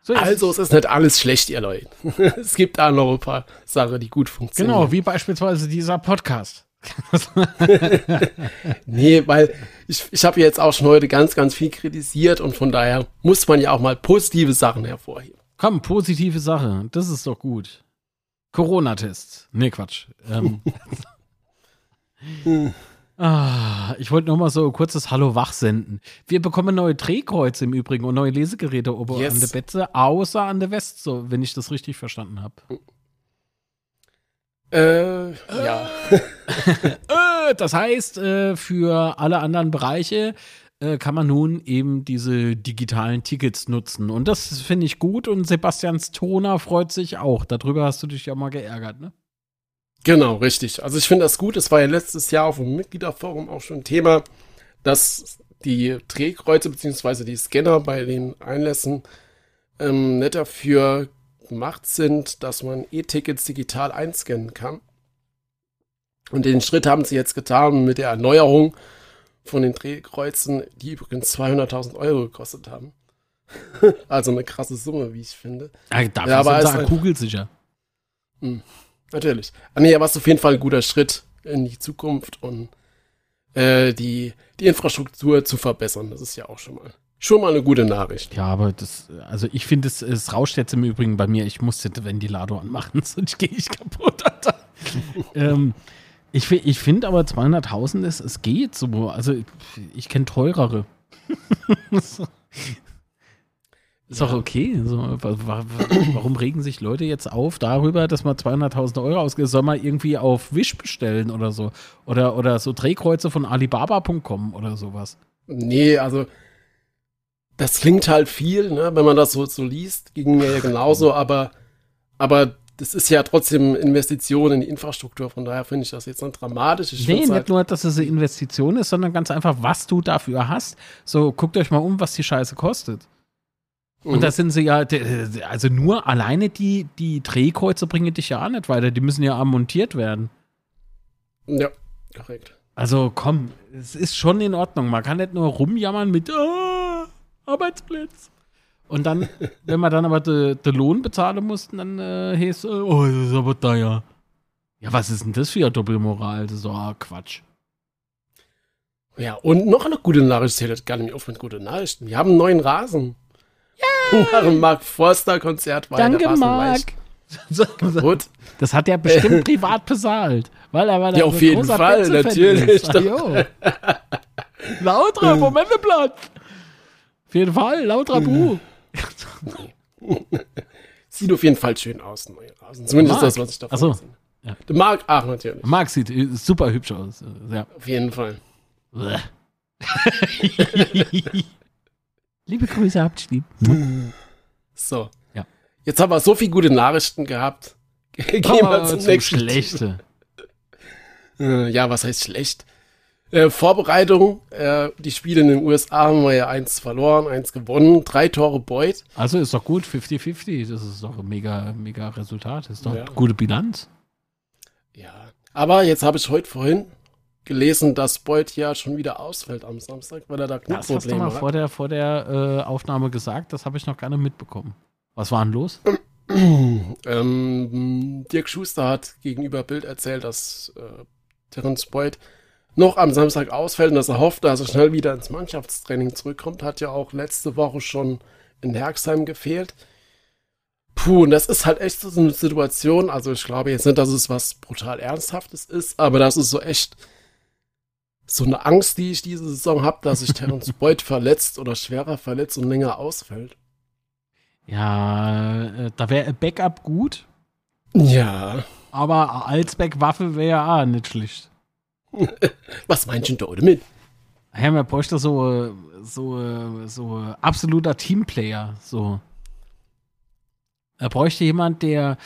So also, es ist nicht alles schlecht, ihr Leute. es gibt da noch ein paar Sachen, die gut funktionieren. Genau, wie beispielsweise dieser Podcast. nee, weil ich, ich habe jetzt auch schon heute ganz, ganz viel kritisiert und von daher muss man ja auch mal positive Sachen hervorheben. Komm, positive Sache. Das ist doch gut. Corona-Test. Nee, Quatsch. Ähm. ah, ich wollte noch mal so ein kurzes Hallo wach senden. Wir bekommen neue Drehkreuze im Übrigen und neue Lesegeräte ober yes. an der Betze, außer an der West, so, wenn ich das richtig verstanden habe. Äh, ja. Äh, das heißt, äh, für alle anderen Bereiche äh, kann man nun eben diese digitalen Tickets nutzen. Und das finde ich gut und Sebastians Toner freut sich auch. Darüber hast du dich ja mal geärgert, ne? Genau, richtig. Also ich finde das gut. Es war ja letztes Jahr auf dem Mitgliederforum auch schon Thema, dass die Drehkreuze bzw. die Scanner bei den Einlässen ähm, nicht dafür gemacht sind, dass man E-Tickets digital einscannen kann. Und den Schritt haben sie jetzt getan mit der Erneuerung von den Drehkreuzen, die übrigens 200.000 Euro gekostet haben. also eine krasse Summe, wie ich finde. Ja, dafür ja, aber sind sie kugelsicher. Mh, hm, natürlich. Ah, nee, aber es ist auf jeden Fall ein guter Schritt in die Zukunft und äh, die, die Infrastruktur zu verbessern. Das ist ja auch schon mal schon mal eine gute Nachricht. Ja, aber das, also ich finde, es, es rauscht jetzt im Übrigen bei mir. Ich muss den Ventilator anmachen, sonst gehe ich kaputt. ähm, ich, ich finde aber 200.000 ist, es geht so. Also ich, ich kenne teurere. Ist ja. auch okay. So, warum regen sich Leute jetzt auf darüber, dass man 200.000 Euro ausgibt? Soll man irgendwie auf Wish bestellen oder so? Oder, oder so Drehkreuze von Alibaba.com oder sowas? Nee, also das klingt halt viel, ne, wenn man das so, so liest. Ging mir ja genauso, aber, aber das ist ja trotzdem Investition in die Infrastruktur. Von daher finde ich das jetzt nicht dramatisch. Ich nee, nicht halt nur, dass es eine Investition ist, sondern ganz einfach, was du dafür hast. So, guckt euch mal um, was die Scheiße kostet. Und mhm. da sind sie ja, also nur alleine die, die Drehkreuze bringen dich ja auch nicht weiter. Die müssen ja montiert werden. Ja, korrekt. Also komm, es ist schon in Ordnung. Man kann nicht nur rumjammern mit ah, Arbeitsplatz. Und dann, wenn wir dann aber den de Lohn bezahlen mussten, dann äh, hieß oh, das ist aber teuer. Ja, was ist denn das für eine Doppelmoral? Das ist doch Quatsch. Ja, und noch eine gute Nachricht, zählt gar nicht auf mit guten Nachrichten. Wir haben einen neuen Rasen. Ja! Nach dem Mark Forster-Konzert war Danke, der Marc. Gut. Das hat er bestimmt privat bezahlt. Weil er war ja, auf jeden Fall, natürlich. Lauter, Momenteblatt. Auf jeden Fall, lauter Buh. Sieht auf jeden Fall schön aus. Zumindest das, was ich davon Achso. ja. Der Marc, ach, natürlich. Marc sieht super hübsch aus. Ja. Auf jeden Fall. Liebe Grüße, Abschied. So. Ja. Jetzt haben wir so viele gute Nachrichten gehabt. Gehen wir zum, zum nächsten. Schlechte. Äh, ja, was heißt schlecht? Äh, Vorbereitung, äh, die Spiele in den USA haben wir ja eins verloren, eins gewonnen, drei Tore Beut. Also ist doch gut, 50-50, das ist doch ein mega, mega Resultat, das ist doch ja. eine gute Bilanz. Ja, aber jetzt habe ich heute vorhin gelesen, dass Beut ja schon wieder ausfällt am Samstag, weil er da Knieprobleme hat. Das hast du mal hat. vor der, vor der äh, Aufnahme gesagt, das habe ich noch gar nicht mitbekommen. Was war denn los? ähm, Dirk Schuster hat gegenüber Bild erzählt, dass äh, Terence Boyd noch am Samstag ausfällt und dass er hofft, dass er schnell wieder ins Mannschaftstraining zurückkommt, hat ja auch letzte Woche schon in Herxheim gefehlt. Puh, und das ist halt echt so eine Situation. Also ich glaube jetzt nicht, dass es was brutal Ernsthaftes ist, aber das ist so echt so eine Angst, die ich diese Saison habe, dass sich Terence Boyd verletzt oder schwerer verletzt und länger ausfällt. Ja, äh, da wäre Backup gut, Ja. aber als Backwaffe wäre ja auch nicht schlecht. Was meinst du damit? Ja, man bräuchte so, so, so absoluter Teamplayer. So. Er bräuchte jemand, der,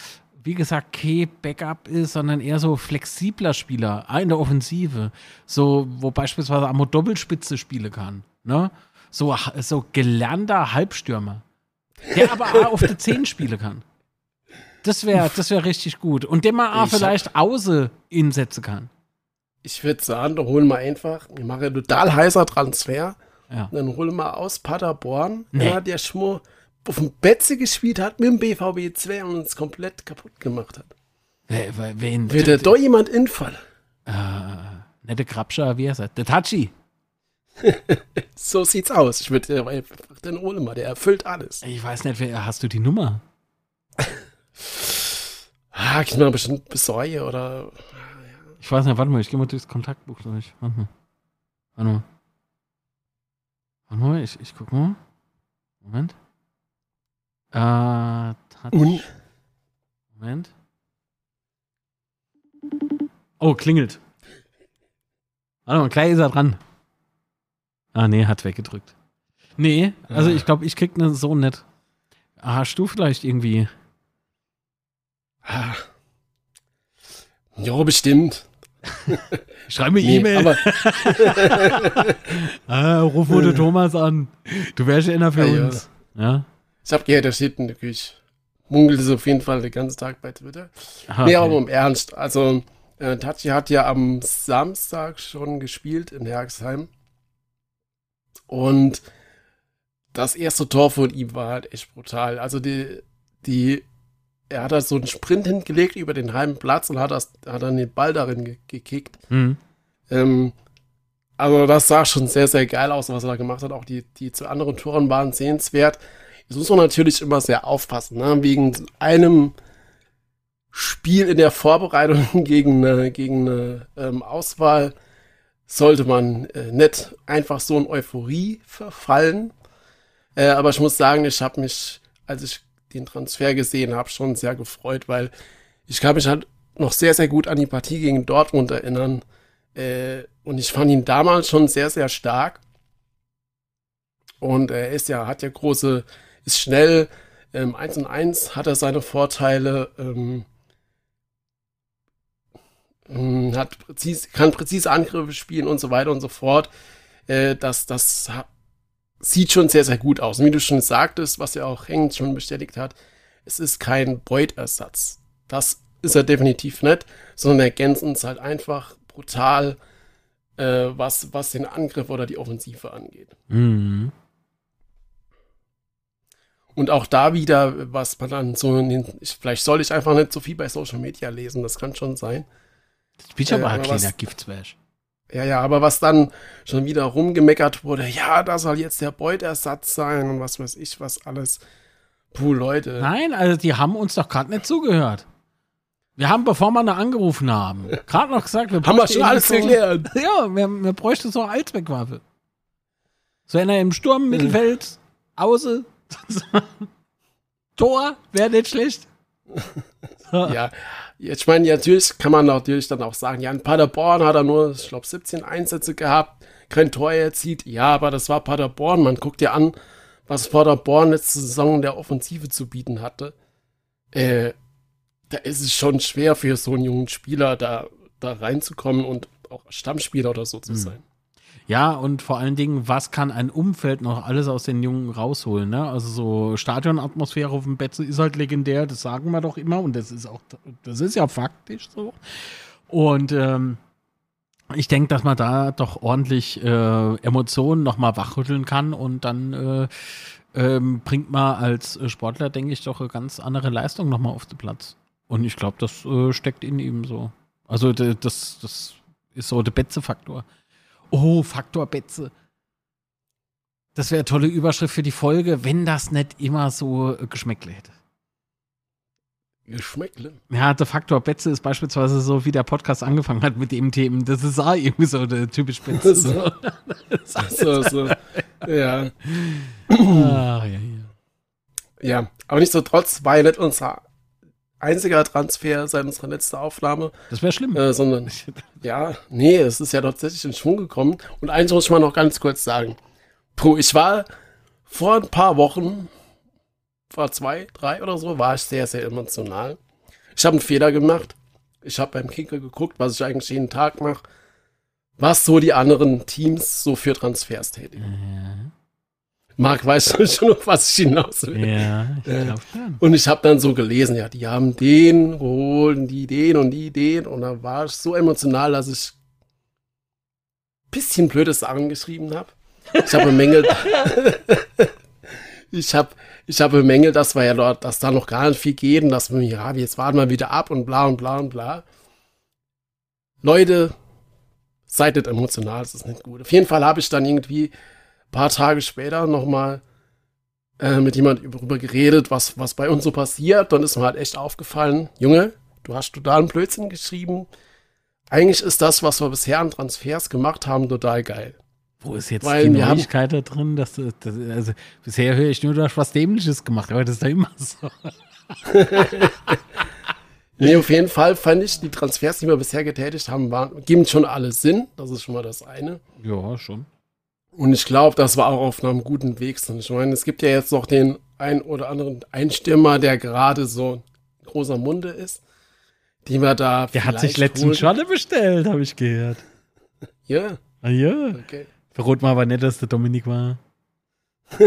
wie gesagt, kein Backup ist, sondern eher so flexibler Spieler in der Offensive. So, wo beispielsweise Amo Doppelspitze spielen kann. Ne? So, so gelernter Halbstürmer. Der aber auch auf die 10 spielen kann. Das wäre das wär richtig gut. Und den man auch Ich vielleicht außen insetzen kann. Ich würde sagen, da holen wir einfach, ich mache einen total heißer Transfer. Ja. Und dann holen wir aus Paderborn, Nee. ja, der Schmur auf dem Betze gespielt hat mit dem BVB 2 und uns komplett kaputt gemacht hat. Wer, wer, wen? Wird da doch jemand infallen? Äh, nette Krabscher, wie heißt er? Der Tachi. So sieht's aus. Ich würde einfach den holen mal, der erfüllt alles. Ich weiß nicht, wer, hast du die Nummer? Ah, ich mal bestimmt besäue oder. Ich weiß nicht, warte mal, ich gehe mal durchs Kontaktbuch durch. Warte mal. Warte mal. Warte mal, ich, ich guck mal. Moment. Äh, Touch. Und? Moment. Oh, klingelt. Warte mal, gleich ist er dran. Ah, nee, hat weggedrückt. Nee, also ich glaube, ich krieg ne so nicht. Ah, Hast du vielleicht irgendwie. Ah. Jo, bestimmt. Schreib mir Nee, aber Ah, ruf den Thomas an. Du wärst ja einer für Ja, ja. uns. Ja. ich habe gehört, der steht in der Küche. Munkelt es auf jeden Fall den ganzen Tag bei Twitter. Aha, Nee, okay. aber im Ernst. Also, äh, Tachi hat ja am Samstag schon gespielt in Herxheim. Und das erste Tor von ihm war halt echt brutal. Also, die, die, er hat da so einen Sprint hingelegt über den halben Platz und hat, das, hat dann den Ball darin ge gekickt. Hm. Ähm, also, das sah schon sehr, sehr geil aus, was er da gemacht hat. Auch die, die zu anderen Toren waren sehenswert. Jetzt muss man natürlich immer sehr aufpassen, ne? wegen einem Spiel in der Vorbereitung gegen eine, gegen eine ähm, Auswahl sollte man äh, nicht einfach so in Euphorie verfallen. Äh, aber ich muss sagen, ich habe mich, als ich den Transfer gesehen habe, schon sehr gefreut, weil ich kann mich halt noch sehr, sehr gut an die Partie gegen Dortmund erinnern. Äh, und ich fand ihn damals schon sehr, sehr stark. Und er ist ja, hat ja große, ist schnell, ähm, 1 und 1 hat er seine Vorteile, ähm, ähm, hat präzis, kann präzise Angriffe spielen und so weiter und so fort. Äh, das, das sieht schon sehr, sehr gut aus. Und wie du schon sagtest, was ja auch Hengt schon bestätigt hat, es ist kein Beutersatz. Das ist er definitiv nicht, sondern ergänzen es halt einfach brutal, äh, was, was den Angriff oder die Offensive angeht. Mhm. Und auch da wieder, was man dann so in den, ich, vielleicht soll ich einfach nicht so viel bei Social Media lesen, das kann schon sein. Ich bin ja Äh, aber ein aber kleiner was- Giftzwerg. Ja, ja, aber was dann schon wieder rumgemeckert wurde, ja, da soll jetzt der Beutersatz sein und was weiß ich, was alles. Puh, Leute. Nein, also die haben uns doch gerade nicht zugehört. Wir haben, bevor wir da angerufen haben, gerade noch gesagt, wir Haben wir schon alles so- erklärt. Ja, wir, wir bräuchten so eine Allzweckwaffe. So einer im Sturm, Mittelfeld, Auße. Tor, wäre nicht schlecht. Ja, ich meine, natürlich kann man natürlich dann auch sagen, ja, in Paderborn hat er nur, ich glaube, 17 Einsätze gehabt, kein Tor erzielt. Ja, aber das war Paderborn. Man guckt ja an, was Paderborn letzte Saison in der Offensive zu bieten hatte. Äh, da ist es schon schwer für so einen jungen Spieler da, da reinzukommen und auch Stammspieler oder so zu sein. Ja, und vor allen Dingen, was kann ein Umfeld noch alles aus den Jungen rausholen? Ne? Also so Stadionatmosphäre auf dem Betze ist halt legendär, das sagen wir doch immer und das ist auch, das ist ja faktisch so. Und ähm, ich denke, dass man da doch ordentlich äh, Emotionen nochmal wachrütteln kann und dann äh, ähm, bringt man als Sportler, denke ich, doch eine ganz andere Leistung nochmal auf den Platz. Und ich glaube, das äh, steckt in ihm so. Also das, das ist so der Betze-Faktor. Oh, Faktor Betze. Das wäre eine tolle Überschrift für die Folge, wenn das nicht immer so äh, Geschmäckle hätte. Geschmäckle. Ja, der Faktor Betze ist beispielsweise so, wie der Podcast angefangen hat mit dem Themen. Das ist auch irgendwie so der typisch Betze. So. so, so. Ja. Ach, ja, ja. Ja, aber nichtsdestotrotz war ja nicht unser einziger Transfer seit unserer letzten Aufnahme, Das wäre schlimm. äh, sondern ja, nee, es ist ja tatsächlich in Schwung gekommen. Und eins muss ich mal noch ganz kurz sagen. Puh, ich war vor ein paar Wochen, vor zwei, drei oder so, war ich sehr, sehr emotional. Ich habe einen Fehler gemacht. Ich habe beim Kicker geguckt, was ich eigentlich jeden Tag mache, was so die anderen Teams so für Transfers tätigen. Marc weiß schon noch, was ich hinaus will. Ja, ich Äh. Und ich habe dann so gelesen, ja, die haben den geholt, und die den und die den. Und da war ich so emotional, dass ich bisschen blöde Sachen geschrieben habe. Ich habe bemängelt, ich habe ich habe bemängelt, dass wir ja dort, dass da noch gar nicht viel geht und dass wir, ja, jetzt warten wir wieder ab und bla und bla und bla. Leute, seid nicht emotional, das ist nicht gut. Auf jeden Fall habe ich dann irgendwie ein paar Tage später nochmal äh, mit jemand darüber geredet, was, was bei uns so passiert. Dann ist mir halt echt aufgefallen, Junge, du hast totalen Blödsinn geschrieben. Eigentlich ist das, was wir bisher an Transfers gemacht haben, total geil. Wo ist jetzt Weil die Neuigkeit da drin? Dass du, das, also, bisher höre ich nur, du hast was Dämliches gemacht, aber das ist doch immer so. Nee, auf jeden Fall fand ich, die Transfers, die wir bisher getätigt haben, waren, geben schon alle Sinn. Das ist schon mal das eine. Ja, schon. Und ich glaube, das war auch auf einem guten Weg. sind. Ich meine, es gibt ja jetzt noch den ein oder anderen Einstimmer, der gerade so großer Munde ist, die wir da Der hat sich holen. Scholle bestellt, habe ich gehört. Ja, Ah ja. okay. Verrot mal aber nicht, dass der Dominik war.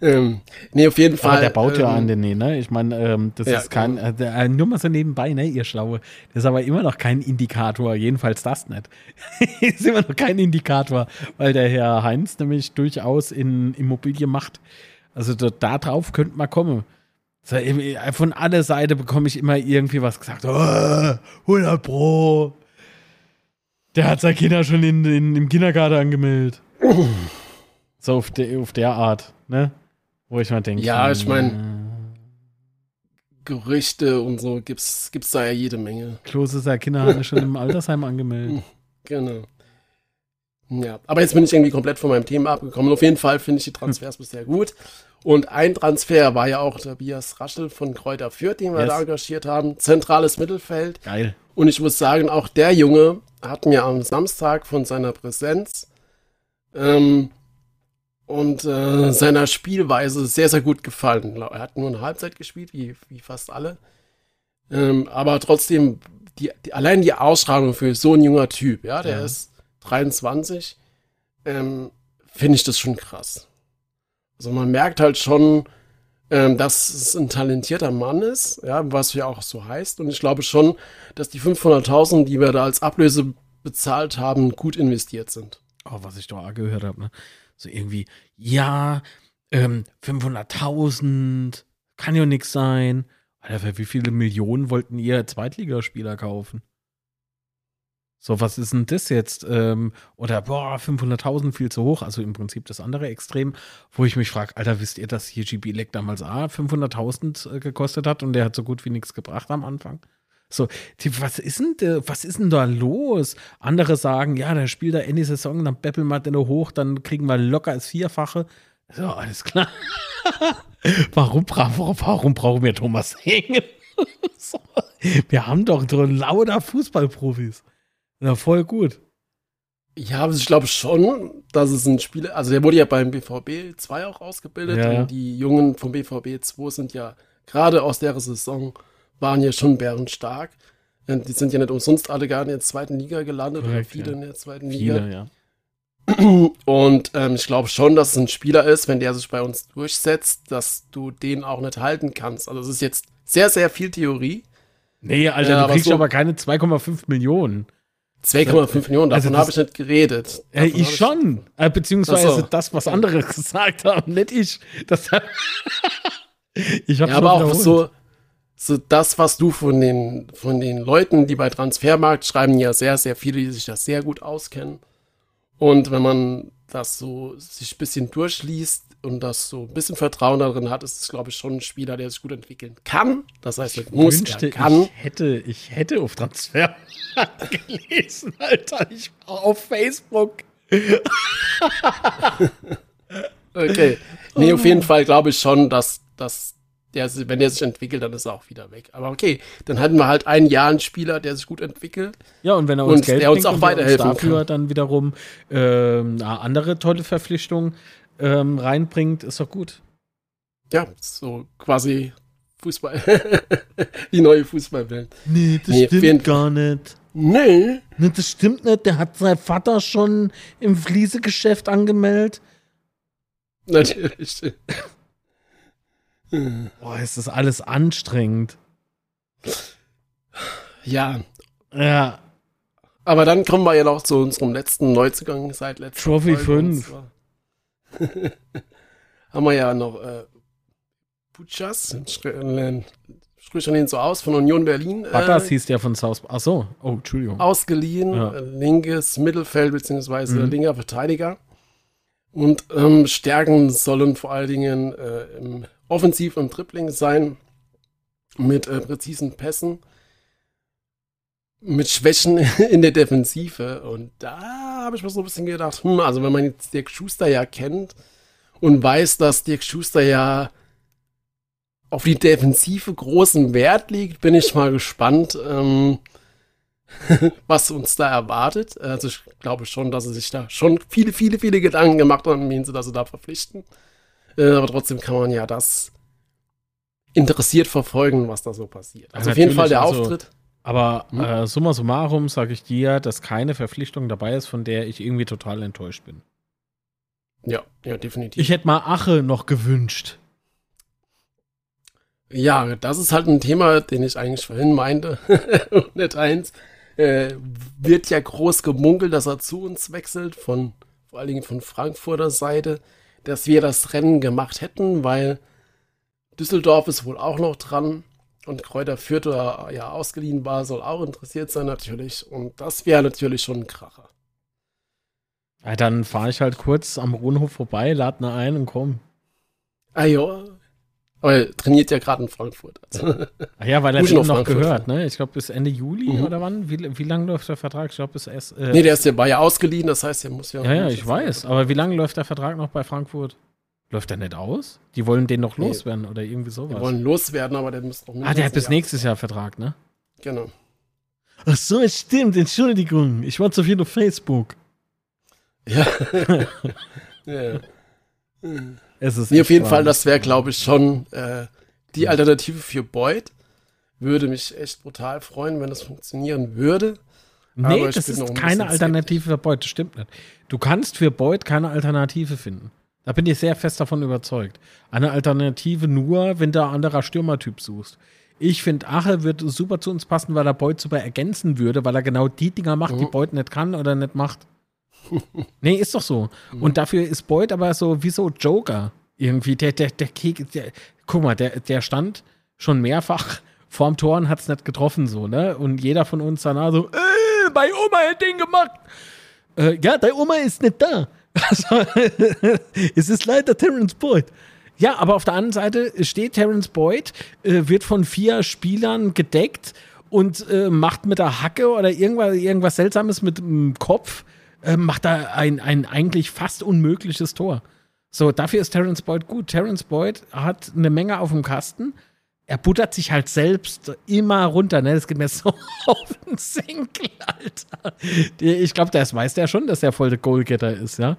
Ähm, nee, auf jeden Fall. Aber der baut ja ähm, an den, nee, ne? Ich meine, ähm, das Ja, ist kein, äh, der, äh, nur mal so nebenbei, ne, ihr Schlaue. Das ist aber immer noch kein Indikator, jedenfalls das nicht. ist immer noch kein Indikator, weil der Herr Heinz nämlich durchaus in Immobilien macht. Also da, da drauf könnte man kommen. Äh, von aller Seite bekomme ich immer irgendwie was gesagt. Oh, 100 Pro. Der hat seine Kinder schon in, in, im Kindergarten angemeldet. so auf, de, auf der Art, ne? Wo ich mal denke. Ja, ich mein- äh, Gerüchte und so gibt's, gibt's da ja jede Menge. Klose seine Kinder haben schon im Altersheim angemeldet. Genau. Ja, aber jetzt bin ich irgendwie komplett von meinem Thema abgekommen. Auf jeden Fall finde ich die Transfers bisher gut. Und ein Transfer war ja auch der Bias Raschel von Kräuter Fürth, den wir Yes. da engagiert haben. Zentrales Mittelfeld. Geil. Und ich muss sagen, auch der Junge hat mir am Samstag von seiner Präsenz ähm, und äh, seiner Spielweise sehr, sehr gut gefallen. Er hat nur eine Halbzeit gespielt, wie, wie fast alle. Ähm, aber trotzdem, die, die, allein die Ausstrahlung für so ein junger Typ, ja, der Ja. ist 23, ähm, finde ich das schon krass. Also man merkt halt schon, ähm, dass es ein talentierter Mann ist, ja, was ja auch so heißt. Und ich glaube schon, dass die 500.000, die wir da als Ablöse bezahlt haben, gut investiert sind. Oh, was ich doch auch gehört habe, ne? So irgendwie, ja, ähm, 500.000, kann ja nix sein. Alter, für wie viele Millionen wollten ihr Zweitligaspieler kaufen? So, was ist denn das jetzt? Ähm, oder, boah, 500.000 viel zu hoch. Also im Prinzip das andere Extrem, wo ich mich frage, Alter, wisst ihr, dass hier GB Leck damals A 500.000 äh, gekostet hat und der hat so gut wie nichts gebracht am Anfang? So, die, was ist denn, da- was ist denn da los? Andere sagen, ja, der spielt da Ende Saison, dann beppeln wir den hoch, dann kriegen wir locker das Vierfache. So, alles klar. warum, warum, warum brauchen wir Thomas Hängen? so, wir haben doch so lauter Fußballprofis. Ja, voll gut. Ja, aber ich glaube schon, dass es ein Spieler, also der wurde ja beim BVB 2 auch ausgebildet ja. und die Jungen vom BVB 2 sind ja gerade aus der Saison waren ja schon bärenstark. Die sind ja nicht umsonst alle gar in der zweiten Liga gelandet oder Korrekt, viele ja. in der zweiten Liga. Viele, ja. Und ähm, ich glaube schon, dass es ein Spieler ist, wenn der sich bei uns durchsetzt, dass du den auch nicht halten kannst. Also es ist jetzt sehr, sehr viel Theorie. Nee, Alter, Ja, du aber kriegst so- aber keine 2,5 Millionen. 2,5 Millionen, davon Also habe ich nicht geredet. Davon ich hab schon. Äh, beziehungsweise so. das, was andere gesagt haben, nicht ich. Das, ich habe Ja, aber auch so, so das, was du von den, von den Leuten, die bei Transfermarkt schreiben, ja sehr, sehr viele, die sich da sehr gut auskennen. Und wenn man das so sich ein bisschen durchliest und das so ein bisschen Vertrauen darin hat, ist es, glaube ich, schon ein Spieler, der sich gut entwickeln kann. Das heißt, er muss, wünschte, kann. Ich hätte, ich hätte auf Transfer gelesen, Alter. Ich war auf Facebook. Okay. Nee, auf jeden Fall glaube ich schon, dass, dass der, wenn der sich entwickelt, dann ist er auch wieder weg. Aber okay, dann hatten wir halt ein Jahr einen Spieler, der sich gut entwickelt. Ja, und wenn er uns Und Geld der uns auch weiterhelfen dafür kann. dann wiederum eine andere tolle Verpflichtung ähm, reinbringt, ist doch gut. Ja, so quasi Fußball. Die neue Fußballwelt. Nee, das Nee, jeden- gar nicht. Nee. Nee, das stimmt nicht. Der hat seinen Vater schon im Fliesegeschäft angemeldet. Natürlich. Boah, ist das alles anstrengend. Ja, Ja, aber dann kommen wir ja noch zu unserem letzten Neuzugang seit letzter Trophy Folge. fünf. Und zwar haben wir ja noch äh, Butchers, sprich ihn so aus, von Union Berlin. Butters Äh, hieß der von South. Ach so, oh, Entschuldigung. ausgeliehen, Ja. äh, linkes Mittelfeld beziehungsweise Mhm. linker Verteidiger. Und ähm, Stärken sollen vor allen Dingen äh, im Offensiv und Dribbling sein, mit äh, präzisen Pässen, mit Schwächen in der Defensive. Und da habe ich mir so ein bisschen gedacht, hm, also wenn man jetzt Dirk Schuster ja kennt und weiß, dass Dirk Schuster ja auf die Defensive großen Wert legt, bin ich mal gespannt, ähm, was uns da erwartet. Also ich glaube schon, dass sie sich da schon viele, viele, viele Gedanken gemacht haben, wen sie da so da verpflichten. Äh, aber trotzdem kann man ja das interessiert verfolgen, was da so passiert. Also Ja, auf jeden Fall der also- Auftritt. Aber Hm? äh, summa summarum sage ich dir, dass keine Verpflichtung dabei ist, von der ich irgendwie total enttäuscht bin. Ja, ja, definitiv. Ich hätte mal Ache noch gewünscht. Ja, das ist halt ein Thema, den ich eigentlich vorhin meinte. Und nicht eins. Äh, wird ja groß gemunkelt, dass er zu uns wechselt, von, vor allen Dingen von Frankfurter Seite, dass wir das Rennen gemacht hätten, weil Düsseldorf ist wohl auch noch dran und Kräuter Fürth oder ja ausgeliehen war, soll auch interessiert sein natürlich. Und das wäre natürlich schon ein Kracher. Ja, dann fahre ich halt kurz am Rohnhof vorbei, lade ne ein und komm. Ah ja. Aber er trainiert ja gerade in Frankfurt. Also, Ach ja, weil er den noch gehört, ne? Ich glaube bis Ende Juli Mhm. oder wann? Wie, wie lange läuft der Vertrag? Ich glaube bis erst. Äh, nee, der ist ja, ja ausgeliehen, das heißt, er muss ja. ja, ja, ich weiß. Aber wie lange läuft der Vertrag noch bei Frankfurt? Läuft der nicht aus? Die wollen den noch Nee. loswerden oder irgendwie sowas. wollen loswerden, aber der muss noch ah, der hat bis Jahr- nächstes Jahr Vertrag, ne? Genau. Ach so, es stimmt. Entschuldigung. Ich war zu viel auf Facebook. Ja. ja. Es ist Nee, auf jeden. Fall, das wäre, glaube ich, schon äh, die Alternative für Boyd. Würde mich echt brutal freuen, wenn das funktionieren würde. Nee, Aber das ist ein keine Alternative für Beut. Das stimmt nicht. Du kannst für Beut keine Alternative finden. Da bin ich sehr fest davon überzeugt. Eine Alternative nur, wenn du ein anderer Stürmertyp suchst. Ich finde, Ache wird super zu uns passen, weil er Beut super ergänzen würde, weil er genau die Dinger macht, die Mhm. Beut nicht kann oder nicht macht. nee, ist doch so. Und dafür ist Beut aber so wie so Joker. Irgendwie, der, der, der, der guck mal, der, der stand schon mehrfach vorm Tor und hat es nicht getroffen, so, ne? Und jeder von uns danach so, äh, bei Oma hat den gemacht. Äh, ja, deine Oma ist nicht da. Also, es ist leider Terence Boyd. Ja, aber auf der anderen Seite steht Terence Boyd, äh, wird von vier Spielern gedeckt und äh, macht mit der Hacke oder irgendwas, irgendwas Seltsames mit dem Kopf, äh, macht da ein, ein eigentlich fast unmögliches Tor. So, dafür ist Terence Boyd gut. Terence Boyd hat eine Menge auf dem Kasten. Er buttert sich halt selbst immer runter, ne? Das geht mir so auf den Senkel, Alter. Ich glaube, das weiß der schon, dass er voll der Goalgetter ist, ja.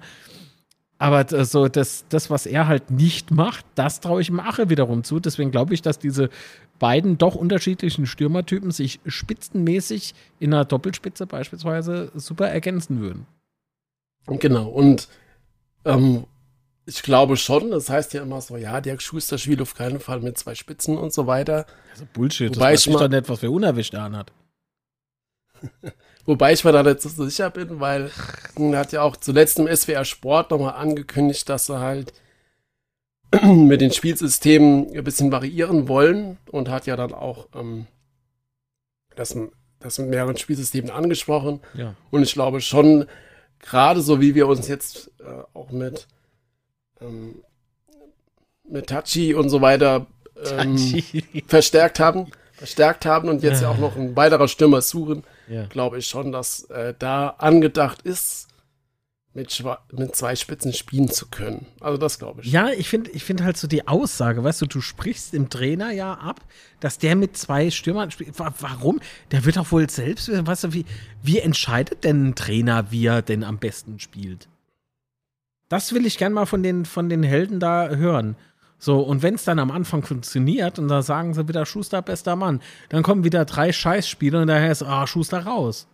Aber so das, das, was er halt nicht macht, das traue ich Mache wiederum zu. Deswegen glaube ich, dass diese beiden doch unterschiedlichen Stürmertypen sich spitzenmäßig in einer Doppelspitze beispielsweise super ergänzen würden. Genau. Und ähm, ich glaube schon, das heißt ja immer so, ja, Dirk Schuster spielt auf keinen Fall mit zwei Spitzen und so weiter. Also Bullshit, Wobei das ich mal- doch nicht, was für unerwischt er hat. Wobei ich mir da nicht so sicher bin, weil er hat ja auch zuletzt im SWR Sport nochmal angekündigt, dass sie halt mit den Spielsystemen ein bisschen variieren wollen und hat ja dann auch ähm, das, das mit mehreren Spielsystemen angesprochen. Ja. Und ich glaube schon, gerade so wie wir uns jetzt äh, auch mit, ähm, mit Tachi und so weiter ähm, verstärkt haben, verstärkt haben und jetzt ja auch noch ein weiterer Stürmer suchen, Ja. glaube ich schon, dass äh, da angedacht ist, mit, mit zwei Spitzen spielen zu können. Also das glaube ich. Ja, ich finde ich find halt so die Aussage, weißt du, du sprichst dem Trainer ja ab, dass der mit zwei Stürmern spielt. Wa- Warum? Der wird doch wohl selbst, weißt du, wie, wie entscheidet denn ein Trainer, wie er denn am besten spielt? Das will ich gern mal von den, von den Helden da hören. So, und wenn es dann am Anfang funktioniert und da sagen sie wieder Schuster, bester Mann, dann kommen wieder drei Scheißspiele und daher ist, ah, Schuster raus.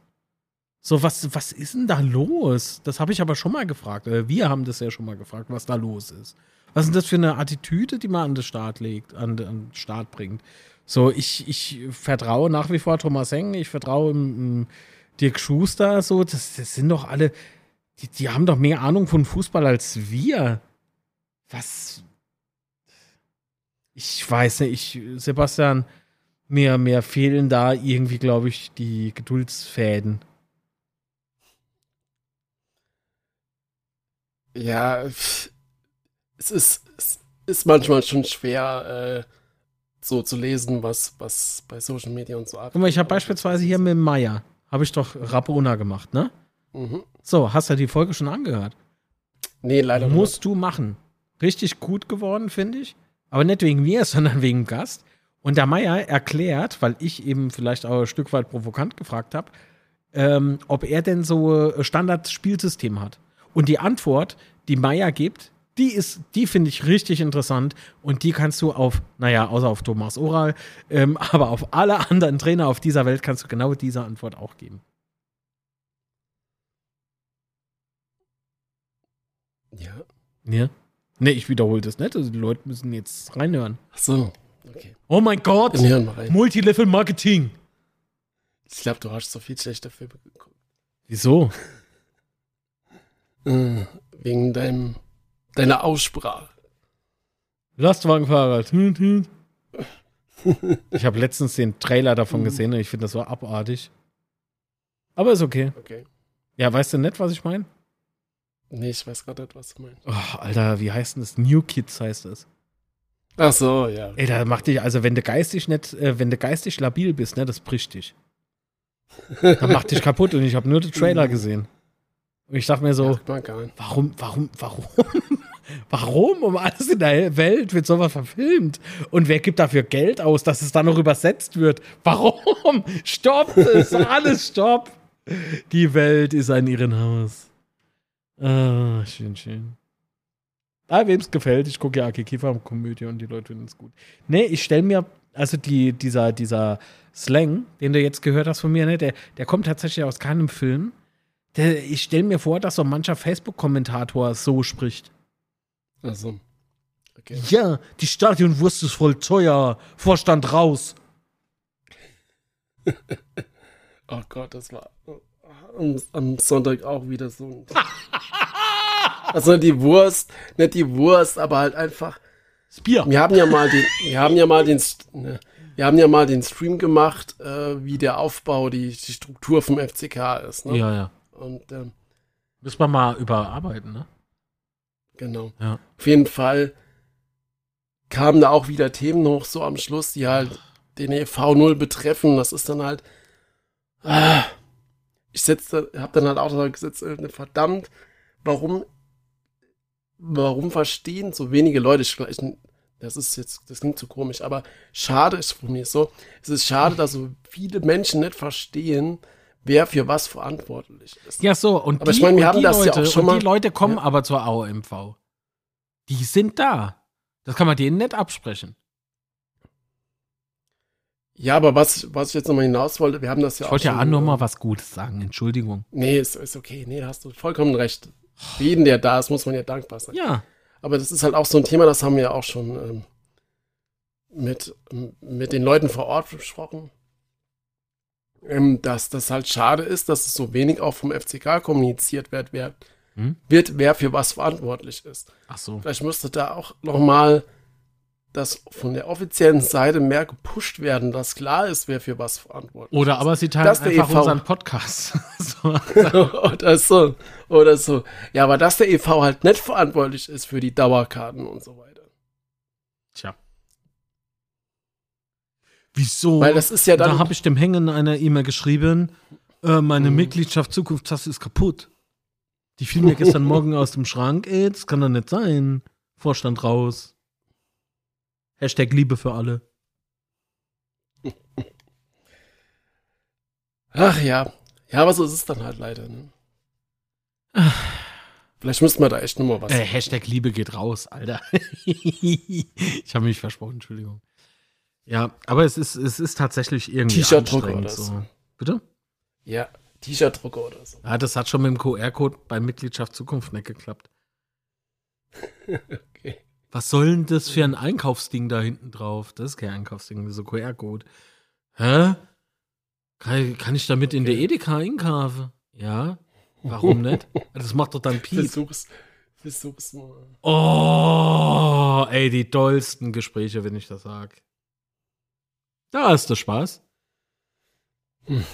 So, was, was ist denn da los? Das habe ich aber schon mal gefragt. Oder wir haben das ja schon mal gefragt, was da los ist. Was ist denn das für eine Attitüde, die man an den Start legt, an, den Start bringt? So, ich, ich vertraue nach wie vor Thomas Heng, ich vertraue im Dirk Schuster, so, das, das sind doch alle, die, die haben doch mehr Ahnung von Fußball als wir. Was? Ich weiß nicht, ich, Sebastian, mir, mir fehlen da irgendwie, glaube ich, die Geduldsfäden. Ja, es ist, es ist manchmal schon schwer, äh, so zu lesen, was, was bei Social Media und so abgeht. Guck mal, ich habe beispielsweise hier mit Meier, habe ich doch Rapona gemacht, ne? Mhm. So, hast du die Folge schon angehört? Nee, leider nicht. Musst du machen. Richtig gut geworden, finde ich. Aber nicht wegen mir, sondern wegen Gast. Und der Meier erklärt, weil ich eben vielleicht auch ein Stück weit provokant gefragt habe, ähm, ob er denn so Standard-Spielsystem hat. Und die Antwort, die Meier gibt, die ist, die finde ich richtig interessant und die kannst du auf, naja, außer auf Thomas Oral, ähm, aber auf alle anderen Trainer auf dieser Welt kannst du genau diese Antwort auch geben. Ja. Ja. Nee, ich wiederhole das nicht. Also die Leute müssen jetzt reinhören. Ach so, okay. Oh mein Gott! Rein. Multilevel-Marketing. Ich glaube, du hast so viel schlechte Filme geguckt. Wieso? Äh, wegen deinem, deiner Aussprache. Lastwagenfahrer. Ich habe letztens den Trailer davon gesehen und ich finde das so abartig. Aber ist okay. Okay. Ja, weißt du nicht, was ich meine? Nee, ich weiß gerade nicht, was du meinst. Oh, Alter, wie heißt denn das? New Kids heißt das. Ach so, ja. Ey, da macht dich, also wenn du geistig nicht, äh, wenn du geistig labil bist, ne, das bricht dich. Dann macht dich kaputt und ich habe nur den Trailer gesehen. Und ich dachte mir so. Warum, warum, warum? warum um alles in der Welt wird sowas verfilmt? Und wer gibt dafür Geld aus, dass es dann noch übersetzt wird? Warum? Stopp es, alles stopp. Die Welt ist ein Irrenhaus. Ah, schön, schön. Ah, wem es gefällt, ich gucke ja Aki Kiefer-Komödie und die Leute finden es gut. Nee, ich stelle mir, also die, dieser, dieser Slang, den du jetzt gehört hast von mir, ne, der, der kommt tatsächlich aus keinem Film. Ich stelle mir vor, dass so mancher Facebook-Kommentator so spricht. Ach so. Okay. Ja, die Stadionwurst ist voll teuer. Vorstand raus. Oh Gott, das war am, am Sonntag auch wieder so. Also die Wurst, nicht die Wurst, aber halt einfach. Das Bier. Wir haben ja mal den, wir haben ja mal den, ne, wir haben ja mal den Stream gemacht, äh, wie der Aufbau, die, die Struktur vom FCK ist. Ne? Ja, ja. Und ähm, Müssen wir mal überarbeiten, ne? genau. Ja. Auf jeden Fall kamen da auch wieder Themen hoch, so am Schluss, die halt den EV0 betreffen. Das ist dann halt. Ah, ich setze, hab dann halt auch da gesetzt, verdammt, warum, warum verstehen so wenige Leute, ich, das ist jetzt, das klingt zu komisch, aber schade ist von mir so, es ist schade, dass so viele Menschen nicht verstehen, wer für was verantwortlich ist. Ja, so. Und Aber die, ich meine, wir und haben die das ja Leute, auch schon und mal- die Leute kommen Ja. aber zur AOMV. Die sind da. Das kann man denen nicht absprechen. Ja, aber was, was ich jetzt nochmal hinaus wollte, wir haben das ja Ich wollte ja auch noch äh, was Gutes sagen. Entschuldigung. Nee, ist, ist okay. Nee, da hast du vollkommen recht. Für jeden, der da ist, muss man ja dankbar sein. Ja. Aber das ist halt auch so ein Thema, das haben wir ja auch schon ähm, mit, mit den Leuten vor Ort besprochen. Ähm, dass das halt schade ist, dass es so wenig auch vom FCK kommuniziert wird, wer, Hm? wird, wer für was verantwortlich ist. Ach so. Vielleicht müsste da auch nochmal dass von der offiziellen Seite mehr gepusht werden, dass klar ist, wer für was verantwortlich Oder ist. aber sie teilen Dass einfach EV unseren Podcast. so. oder so. Oder so. Ja, aber dass der EV halt nicht verantwortlich ist für die Dauerkarten und so weiter. Tja. Wieso? Weil das ist ja da dann. habe ich dem Hängen einer E-Mail geschrieben, äh, meine Mhm. Mitgliedschaft Zukunftstasse ist kaputt. Die fiel mir gestern Morgen aus dem Schrank. Ey, das kann doch nicht sein. Vorstand raus. Hashtag Liebe für alle. Ach ja. Ja, aber so ist es dann halt leider. Ne? Vielleicht müsste man da echt nochmal was. Äh, Hashtag Liebe geht raus, Alter. ich habe mich versprochen, Entschuldigung. Ja, aber es ist, es ist tatsächlich irgendwie T-Shirt-Drucker oder so. so. Bitte? Ja, T-Shirt-Drucker oder so. Ja, das hat schon mit dem QR-Code bei Mitgliedschaft Zukunft nicht geklappt. Okay. Was soll denn das für ein Einkaufsding da hinten drauf? Das ist kein Einkaufsding, das ist so QR-Code. Hä? Kann, kann ich damit in der Edeka einkaufen? Ja. Warum nicht? Das macht doch dann Piep. Versuch's. Versuch's mal. Oh, ey, die dollsten Gespräche, wenn ich das sag. Da ist der Spaß. Hm.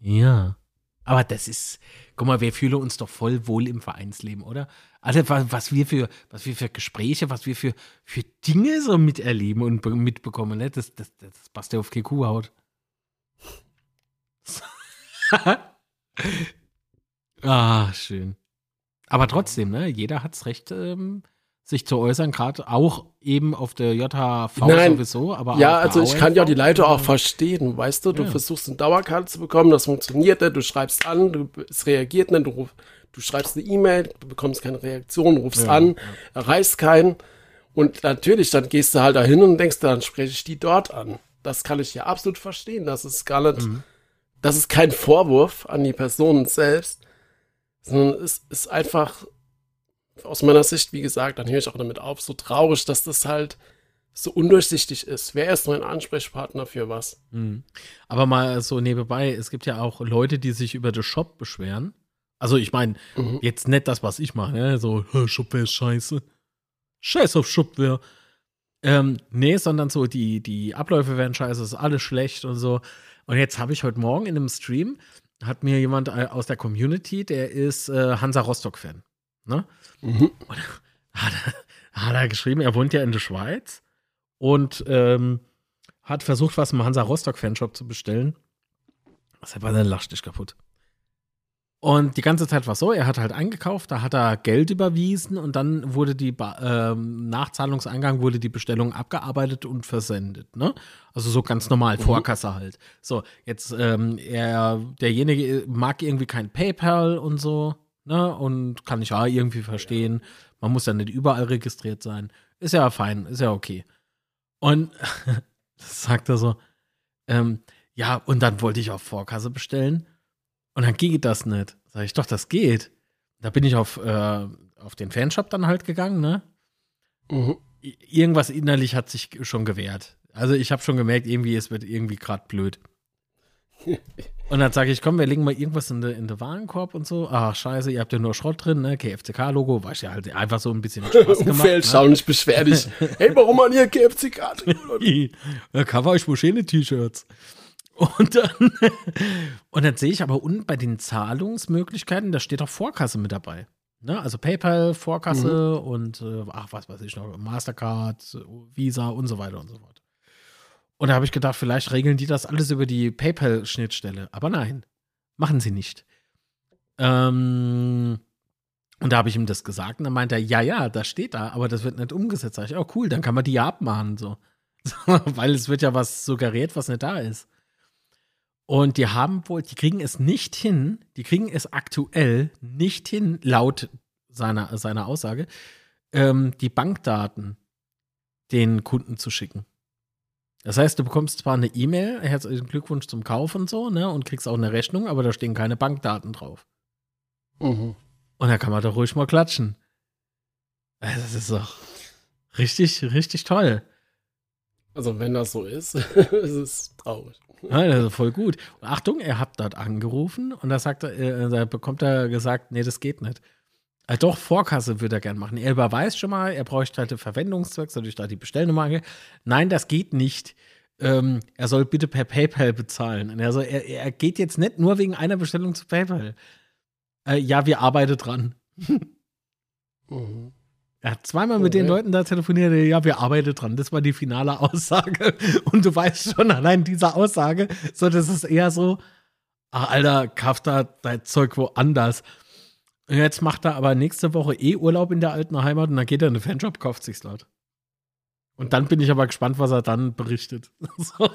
Ja. Aber das ist, guck mal, wir fühlen uns doch voll wohl im Vereinsleben, oder? Also, was, was wir für, was wir für Gespräche, was wir für, für Dinge so miterleben und be- mitbekommen, ne? Das, das, das passt ja auf die Kuhhaut. ah, schön. Aber trotzdem, ne? Jeder hat's Recht, ähm, sich zu äußern, gerade auch eben auf der JHV Nein. sowieso, aber Ja, also ich kann ja die. Leute auch verstehen, weißt du? Du Ja. versuchst eine Dauerkarte zu bekommen, das funktioniert nicht, du schreibst an, du, es reagiert nicht, du, ruf, du schreibst eine E-Mail, du bekommst keine Reaktion, rufst Ja, an, erreichst keinen. Und natürlich, dann gehst du halt dahin und denkst, dann spreche ich die dort an. Das kann ich ja absolut verstehen. Das ist gar nicht, Mhm. das ist kein Vorwurf an die Personen selbst, sondern es ist einfach aus meiner Sicht, wie gesagt, dann höre ich auch damit auf, so traurig, dass das halt so undurchsichtig ist. Wer ist mein Ansprechpartner für was? Mhm. Aber mal so nebenbei, es gibt ja auch Leute, die sich über den Shop beschweren. Also ich meine, Mhm. jetzt nicht das, was ich mache, ne? so "Hä, Shopware ist scheiße. Scheiß auf Shopware. Ähm, nee, sondern so die, die Abläufe werden scheiße, ist alles schlecht und so. Und jetzt habe ich heute Morgen in einem Stream, hat mir jemand äh, aus der Community, der ist äh, Hansa Rostock-Fan. Ne? Mhm. hat, er- hat er geschrieben, er wohnt ja in der Schweiz und ähm, hat versucht, was im Hansa Rostock Fanshop zu bestellen. Das war dann lacht dich kaputt. Und die ganze Zeit war so, er hat halt eingekauft, da hat er Geld überwiesen und dann wurde die ba ähm, Nachzahlungseingang wurde die Bestellung abgearbeitet und versendet, ne? Also so ganz normal, Vorkasse halt. So, jetzt ähm, er derjenige mag irgendwie kein PayPal und so, ne? Und kann ich ja irgendwie verstehen. Man muss ja nicht überall registriert sein. Ist ja fein, ist ja okay. Und das sagt er so, ähm, ja, und dann wollte ich auf Vorkasse bestellen. Und dann geht das nicht. Sag ich, doch, das geht. Da bin ich auf, äh, auf den Fanshop dann halt gegangen, ne? Mhm. Irgendwas innerlich hat sich schon gewehrt. Also ich habe schon gemerkt, irgendwie, es wird irgendwie gerade blöd. Und dann sage ich, komm, wir legen mal irgendwas in den in de Warenkorb und so. Ach, scheiße, ihr habt ja nur Schrott drin, ne? KFCK-Logo, war ja halt einfach so ein bisschen Spaß gemacht. Umfeld ne? schauen, ich beschwer dich. hey, warum man hier KFC-Karte? Da cover ich wohl schöne T-Shirts. Und dann, und dann sehe ich aber unten bei den Zahlungsmöglichkeiten, da steht auch Vorkasse mit dabei. Ne? Also PayPal, Vorkasse und äh, ach, was weiß ich noch, Mastercard, Visa und so weiter und so fort. Und da habe ich gedacht, vielleicht regeln die das alles über die PayPal-Schnittstelle. Aber nein, machen sie nicht. Ähm, und da habe ich ihm das gesagt und dann meinte er, ja, ja, das steht da, aber das wird nicht umgesetzt. Sag ich, oh cool, dann kann man die ja abmahnen. So. Weil es wird ja was suggeriert, was nicht da ist. Und die haben wohl, die kriegen es nicht hin, die kriegen es aktuell nicht hin, laut seiner, seiner Aussage, ähm, die Bankdaten den Kunden zu schicken. Das heißt, du bekommst zwar eine E-Mail, herzlichen Glückwunsch zum Kauf und so, ne, und kriegst auch eine Rechnung, aber da stehen keine Bankdaten drauf. Mhm. Und da kann man doch ruhig mal klatschen. Also, Das ist doch richtig, richtig toll. Also wenn das so ist, ist es traurig. Ja, das ist voll gut. Und Achtung, er hat dort angerufen und da sagt er, äh, da bekommt er gesagt, nee, das geht nicht. Äh, doch, Vorkasse würde er gern machen. Er überweist schon mal, er bräuchte halt den Verwendungszweck, soll ich da die Bestellnummer angeben? Nein, das geht nicht. Ähm, er soll bitte per PayPal bezahlen. Und er, soll, er, er geht jetzt nicht nur wegen einer Bestellung zu PayPal. Äh, ja, wir arbeiten dran. Mhm. Er hat zweimal mit den. Leuten da telefoniert, ja, wir arbeiten dran. Das war die finale Aussage. Und du weißt schon, allein diese Aussage, so, das ist eher so, ach, Alter, kauf da dein Zeug woanders. Jetzt macht er aber nächste Woche eh Urlaub in der alten Heimat und dann geht er in den Fanshop, kauft sich's dort. Und dann bin ich aber gespannt, was er dann berichtet. So.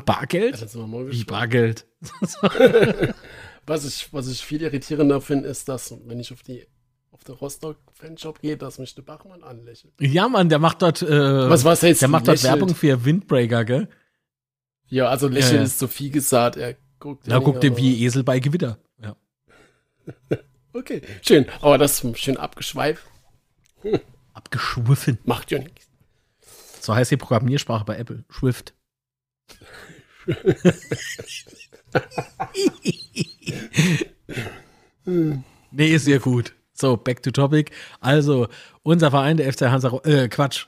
Bargeld? Wie. Bargeld? Was ich, was ich viel irritierender finde, ist, dass, wenn ich auf die auf den Rostock-Fanshop gehe, dass mich der Bachmann anlächelt. Ja, Mann, der macht dort, äh, Was, was heißt der macht dort lächelt? Werbung für Windbreaker, gell? Ja, also lächeln Ja, ja. ist zu viel gesagt. Er guckt Da guckt er wie Esel bei Gewitter. Ja. Okay, schön. Aber das ist schön abgeschweift. Abgeschwiffen. Macht ja nichts. So heißt die Programmiersprache bei Apple. Swift. nee, ist sehr gut. So, back to topic. Also, unser Verein, der FC Hansa, äh, Quatsch.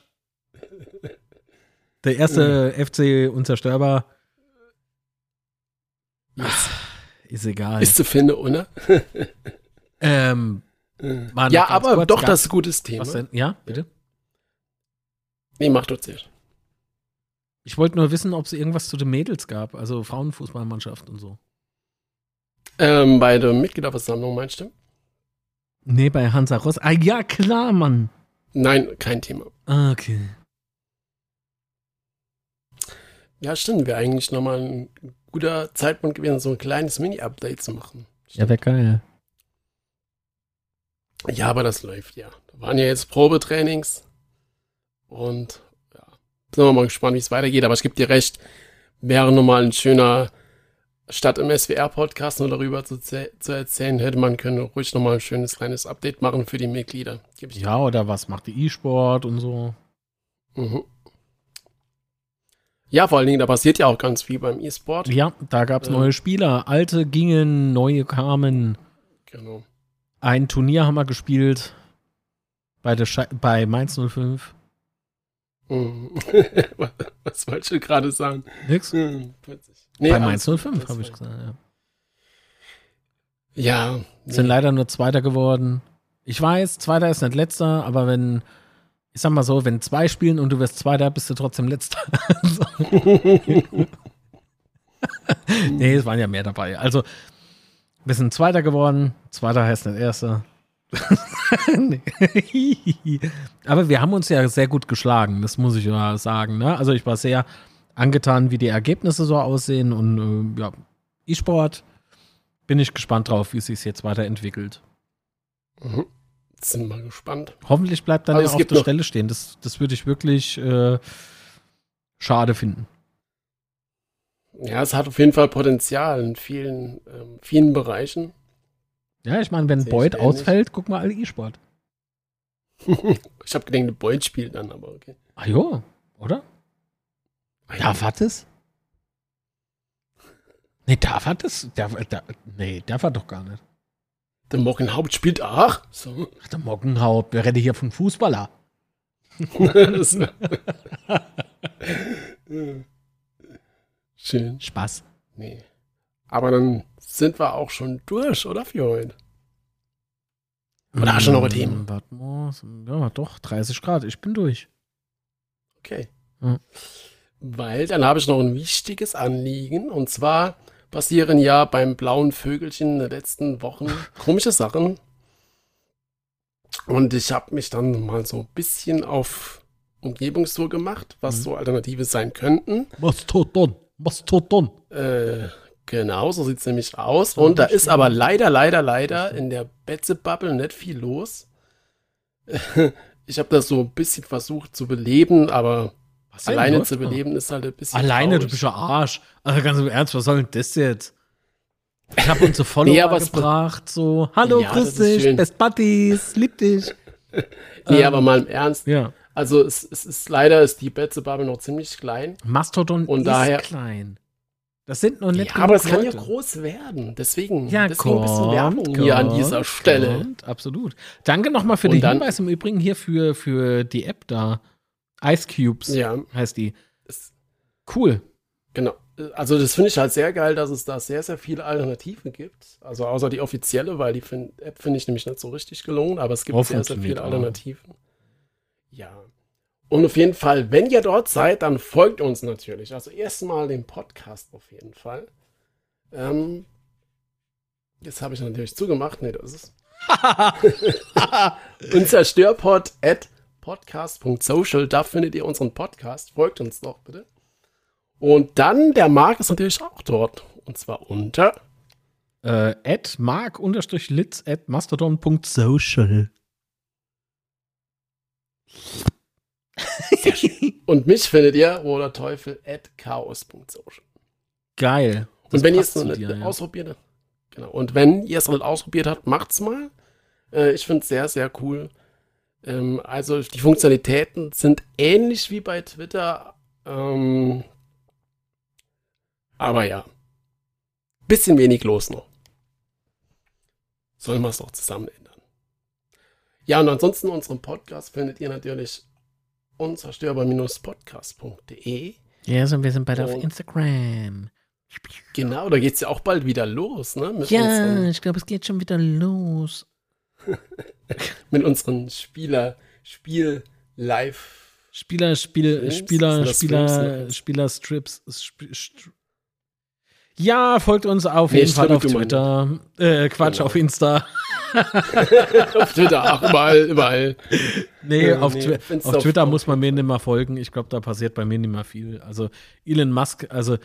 Der erste FC unzerstörbar. Yes. Ist egal. Ist zu finden, oder? ähm, Mann, ja, aber kurz, doch, das ist ein gutes Thema. Denn? Ja, bitte? Nee, mach doch zuerst. Ich wollte nur wissen, ob es irgendwas zu den Mädels gab, also Frauenfußballmannschaft und so. Ähm, bei der Mitgliederversammlung meinst du? Nee, bei Hansa Ross. Ah, ja, klar, Mann. Nein, kein Thema. Ah, Okay. Ja, stimmt. Wäre eigentlich nochmal ein guter Zeitpunkt gewesen, so ein kleines Mini-Update zu machen. Ja, wäre geil. Ja, aber das läuft ja. Da waren ja jetzt Probetrainings und ja, sind wir mal gespannt, wie es weitergeht. Aber ich gebe dir recht, wäre nochmal ein schöner, statt im SWR-Podcast nur darüber zu, zu erzählen, hätte man können ruhig nochmal ein schönes kleines Update machen für die Mitglieder. Dir. Ja, oder was macht die E-Sport und so? Mhm. Ja, vor allen Dingen, da passiert ja auch ganz viel beim E-Sport. Ja, da gab es Ähm. neue Spieler. Alte gingen, neue kamen. Genau. Ein Turnier haben wir gespielt bei, der Sche bei Mainz 05. Mhm. Was- wolltest du gerade sagen? Nix? Hm. Nee, bei Mainz gut, 05, das habe ich gesagt. Ja. Ja. Sind nee. leider nur Zweiter geworden. Ich weiß, Zweiter ist nicht Letzter, aber wenn, ich sag mal so, wenn zwei spielen und du wirst Zweiter, bist du trotzdem Letzter. nee, es waren ja mehr dabei. Also, wir sind Zweiter geworden. Zweiter heißt nicht Erster. Aber wir haben uns ja sehr gut geschlagen, das muss ich ja sagen. Ne? Also, ich war sehr angetan, wie die Ergebnisse so aussehen und äh, ja, E-Sport bin ich gespannt drauf, wie es sich jetzt weiterentwickelt. Mhm. Sind mal gespannt. Hoffentlich bleibt dann ja es auf der Stelle stehen. Das, das würde ich wirklich äh, schade finden. Ja, es hat auf jeden Fall Potenzial in vielen, ähm, vielen Bereichen. Ja, ich meine, wenn Sehe Boyd ausfällt, guck mal alle E-Sport. ich habe gedacht, Boyd spielt dann, aber okay. Ah jo, oder? Darf hat es? Nee, darf hat es? Darf, da, nee, darf er doch gar nicht. Der Morgenhaupt spielt auch. So. Ach, der Mockenhaupt, wir reden hier von Fußballer. Schön. Spaß. Nee. Aber dann sind wir auch schon durch, oder für heute? Oder hast du noch ein Thema? Mm, Warte mal. Ja, doch, 30 Grad. Ich bin durch. Okay. Mhm. Weil dann habe ich noch ein wichtiges Anliegen. Und zwar passieren ja beim blauen Vögelchen in den letzten Wochen komische Sachen. Und ich habe mich dann mal so ein bisschen auf Umgebungstour gemacht, was Mhm. so Alternative sein könnten. Mastodon. Mastodon. Äh, genau, so sieht es nämlich aus. Und da ist aber leider, leider, leider in der Betze-Bubble nicht viel los. Ich habe das so ein bisschen versucht zu beleben, aber Was alleine zu doch. beleben ist halt ein bisschen. Alleine, du traurig. bist ja Arsch. Also ganz im Ernst, was soll denn das jetzt? Ich habe uns so Follower Nee, gebracht, so, hallo, Ja, grüß dich. Best Buddies, lieb dich. Nee, Ähm, aber mal im Ernst. Ja. Also es, es ist leider ist die Betze-Bubble noch ziemlich klein. Mastodon Und ist daher- klein. Das sind noch nicht Ja, aber es kann ja groß werden. Deswegen, Ja, deswegen ein bisschen Werbung hier an dieser Stelle. kommt, absolut. Danke nochmal für Und den dann- Hinweis im Übrigen hier für, für die App da. Ice Cubes Ja, heißt die. es- Cool. genau. Also das finde ich halt sehr geil, dass es da sehr, sehr viele Alternativen gibt. Also außer die offizielle, weil die fin- App finde ich nämlich nicht so richtig gelungen, aber es gibt Oh, sehr, sehr viele auch. Alternativen. Ja. Und auf jeden Fall, wenn ihr dort seid, dann folgt uns natürlich. Also erstmal den Podcast auf jeden Fall. Ähm, jetzt habe ich natürlich zugemacht. Nee, das ist unser Störpod at podcast.social. Da findet ihr unseren Podcast. Folgt uns doch bitte. Und dann, der Marc ist natürlich auch dort. Und zwar unter. Äh, at mark-litz at mastodon.social. Und mich findet ihr, oder Teufel, at chaos.social. Geil. Und wenn ihr es noch nicht dir, ja. ausprobiert habt, genau. Und wenn ihr es noch nicht ausprobiert habt, macht's mal. Äh, ich finde es sehr, sehr cool. Ähm, also die Funktionalitäten sind ähnlich wie bei Twitter. Ähm, aber ja. Bisschen wenig los noch. Sollen wir es doch zusammen ändern. Ja, und ansonsten unseren Podcast findet ihr natürlich unzerstörbar-podcast.de. Ja, so, wir sind beide auf Und- Instagram. Genau, da geht's ja auch bald wieder los, ne? Mit Ja, ich glaube, es geht schon wieder los. Mit unseren Spieler, Spiel, Live. Spieler, Spiel? Spieler, Spieler, Streams? Spieler, Strips. Ja, folgt uns auf jeden Fall auf Strippe Twitter. Äh, Quatsch, Genau. auf Insta. auf Twitter, ach, überall, überall. Nee, auf, auf auf- Twitter auf muss man mir nicht mehr folgen. Ich glaube, da passiert bei mir nicht mehr viel. Also Elon Musk, also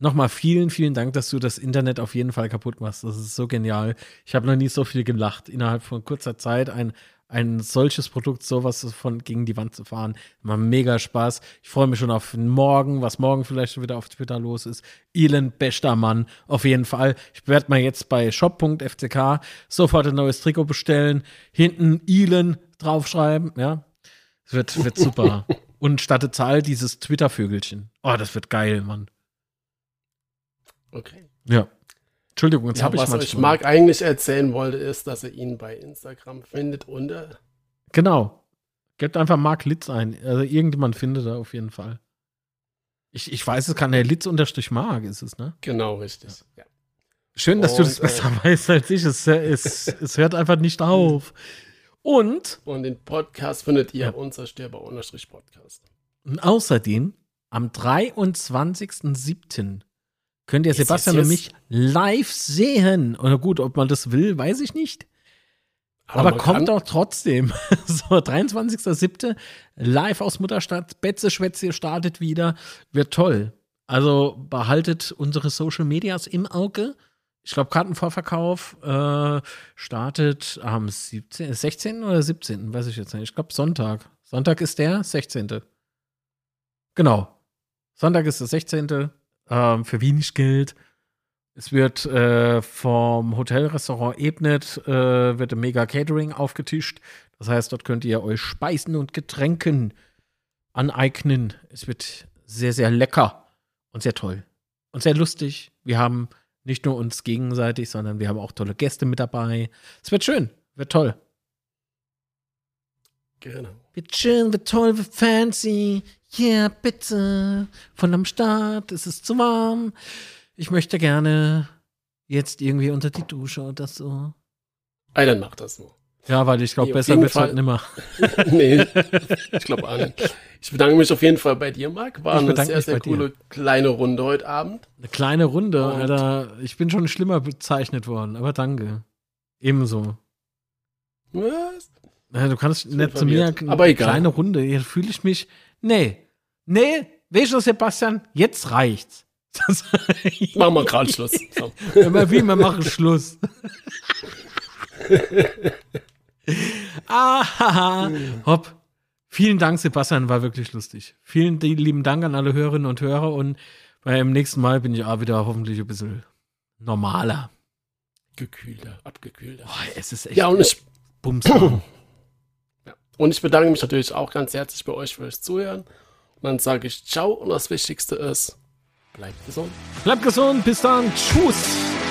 nochmal vielen, vielen Dank, dass du das Internet auf jeden Fall kaputt machst. Das ist so genial. Ich habe noch nie so viel gelacht. Innerhalb von kurzer Zeit ein, ein solches Produkt, sowas von gegen die Wand zu fahren. Mal mega Spaß. Ich freue mich schon auf morgen, was morgen vielleicht schon wieder auf Twitter los ist. Elon, bester Mann, auf jeden Fall. Ich werde mal jetzt bei shop.fck sofort ein neues Trikot bestellen. Hinten Elon draufschreiben, ja. Es wird, wird super. Und statt Zahl dieses Twitter-Vögelchen. Oh, das wird geil, Mann. Okay. Ja. Entschuldigung, jetzt Ja, habe ich was mal. ich Marc eigentlich erzählen wollte, ist, dass ihr ihn bei Instagram findet unter. Genau. Gebt einfach Mark Litz ein. Also irgendjemand findet er auf jeden Fall. Ich, ich weiß, es kann der Litz unterstrich Mark ist es, ne? Genau, richtig. Ja. Schön, dass du das Und, äh, besser weißt als ich. Es, es, es hört einfach nicht auf. Und Und den Podcast findet ihr Ja. unzerstörbar-podcast. außerdem am 23.07. könnt ihr Yes, Sebastian yes, und mich live sehen. Oder gut, ob man das will, weiß ich nicht. Aber, man kommt doch trotzdem. so, 23.07. live aus Mutterstadt. Betze Schwätze startet wieder. Wird toll. Also behaltet unsere Social Medias im Auge. Ich glaube, Kartenvorverkauf äh, startet am 17, 16. oder 17. Weiß ich jetzt nicht. Ich glaube, Sonntag. Sonntag ist der 16. Genau. Sonntag ist der 16. Ähm, für wenig Geld. Es wird äh, vom Hotelrestaurant Ebnet äh, wird ein mega Catering aufgetischt. Das heißt, dort könnt ihr euch Speisen und Getränken aneignen. Es wird sehr, sehr lecker und sehr toll und sehr lustig. Wir haben nicht nur uns gegenseitig, sondern wir haben auch tolle Gäste mit dabei. Es wird schön, wird toll. Genau. Wird schön, wird toll, wird fancy. Yeah, bitte. Von am Start, es ist zu warm. Ich möchte gerne jetzt irgendwie unter die Dusche oder so. Ah, dann macht das nur. Ja, weil ich glaube, Nee, besser wird's halt Fall. nimmer. nee, ich glaube auch nicht. Ich bedanke mich auf jeden Fall bei dir, Marc. War Ich eine bedanke sehr, mich sehr bei dir. coole kleine Runde heute Abend. Eine kleine Runde, Und- Alter. Ich bin schon schlimmer bezeichnet worden, aber danke. Ebenso. Was? Du kannst nicht zu mir eine Aber egal. kleine Runde. Hier fühle ich mich. Nee. Nee, weißt du, Sebastian? Jetzt reicht's. Machen wir gerade Schluss. So. Immer wie, wir machen Schluss. ah, hopp. Vielen Dank, Sebastian, war wirklich lustig. Vielen lieben Dank an alle Hörerinnen und Hörer und beim nächsten Mal bin ich auch wieder hoffentlich ein bisschen normaler. Gekühlter, abgekühlter. Boah, es ist echt Ja, und ich, Bums. Und ich bedanke mich natürlich auch ganz herzlich bei euch fürs Zuhören. Und dann sage ich Ciao und das Wichtigste ist, Bleibt gesund. Bleibt gesund, bis dann. Tschüss.